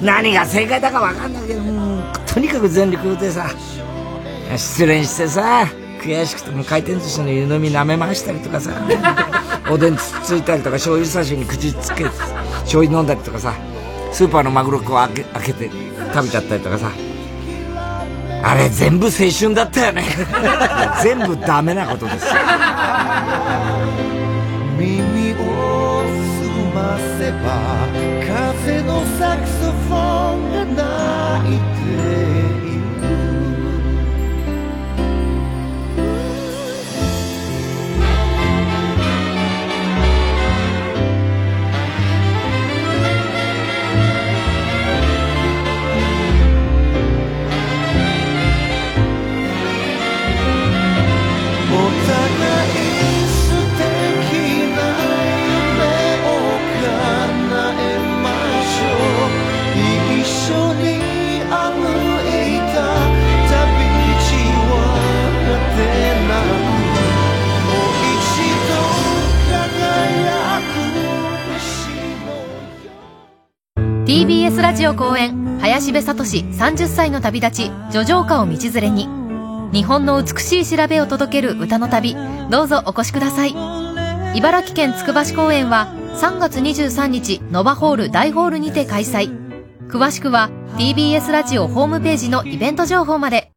何が正解だかわかんないけど、もうとにかく全力でさ、失恋してさ、悔しくても回転寿司の湯飲み舐めましたりとかさ、おでんつついたりとか醤油差しに口つけて、醤油飲んだりとかさ、スーパーのマグロこう開け開けて食べちゃったりとかさ、あれ全部青春だったよね。全部ダメなことですよ。耳を澄ませば風のサクソフォンが鳴いて TBS ラジオ公演林部聡30歳の旅立ち叙情歌を道連れに。日本の美しい調べを届ける歌の旅どうぞお越しください。茨城県つくば市公演は3月23日ノバホール大ホールにて開催。詳しくは TBS ラジオホームページのイベント情報まで。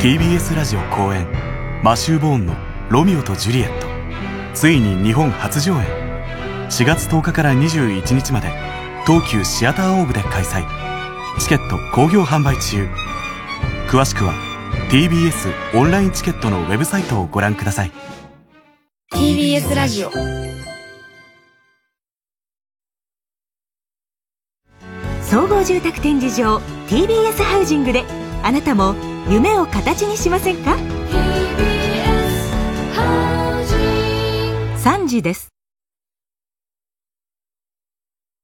TBS ラジオ公演マシュー・ボーンの「ロミオとジュリエット」ついに日本初上演。4月10日から21日まで東急シアターオーブで開催。チケット好評販売中。詳しくは TBS オンラインチケットのウェブサイトをご覧ください。TBS ラジオ。総合住宅展示場 TBS ハウジングであなたも夢を形にしませんか？3時です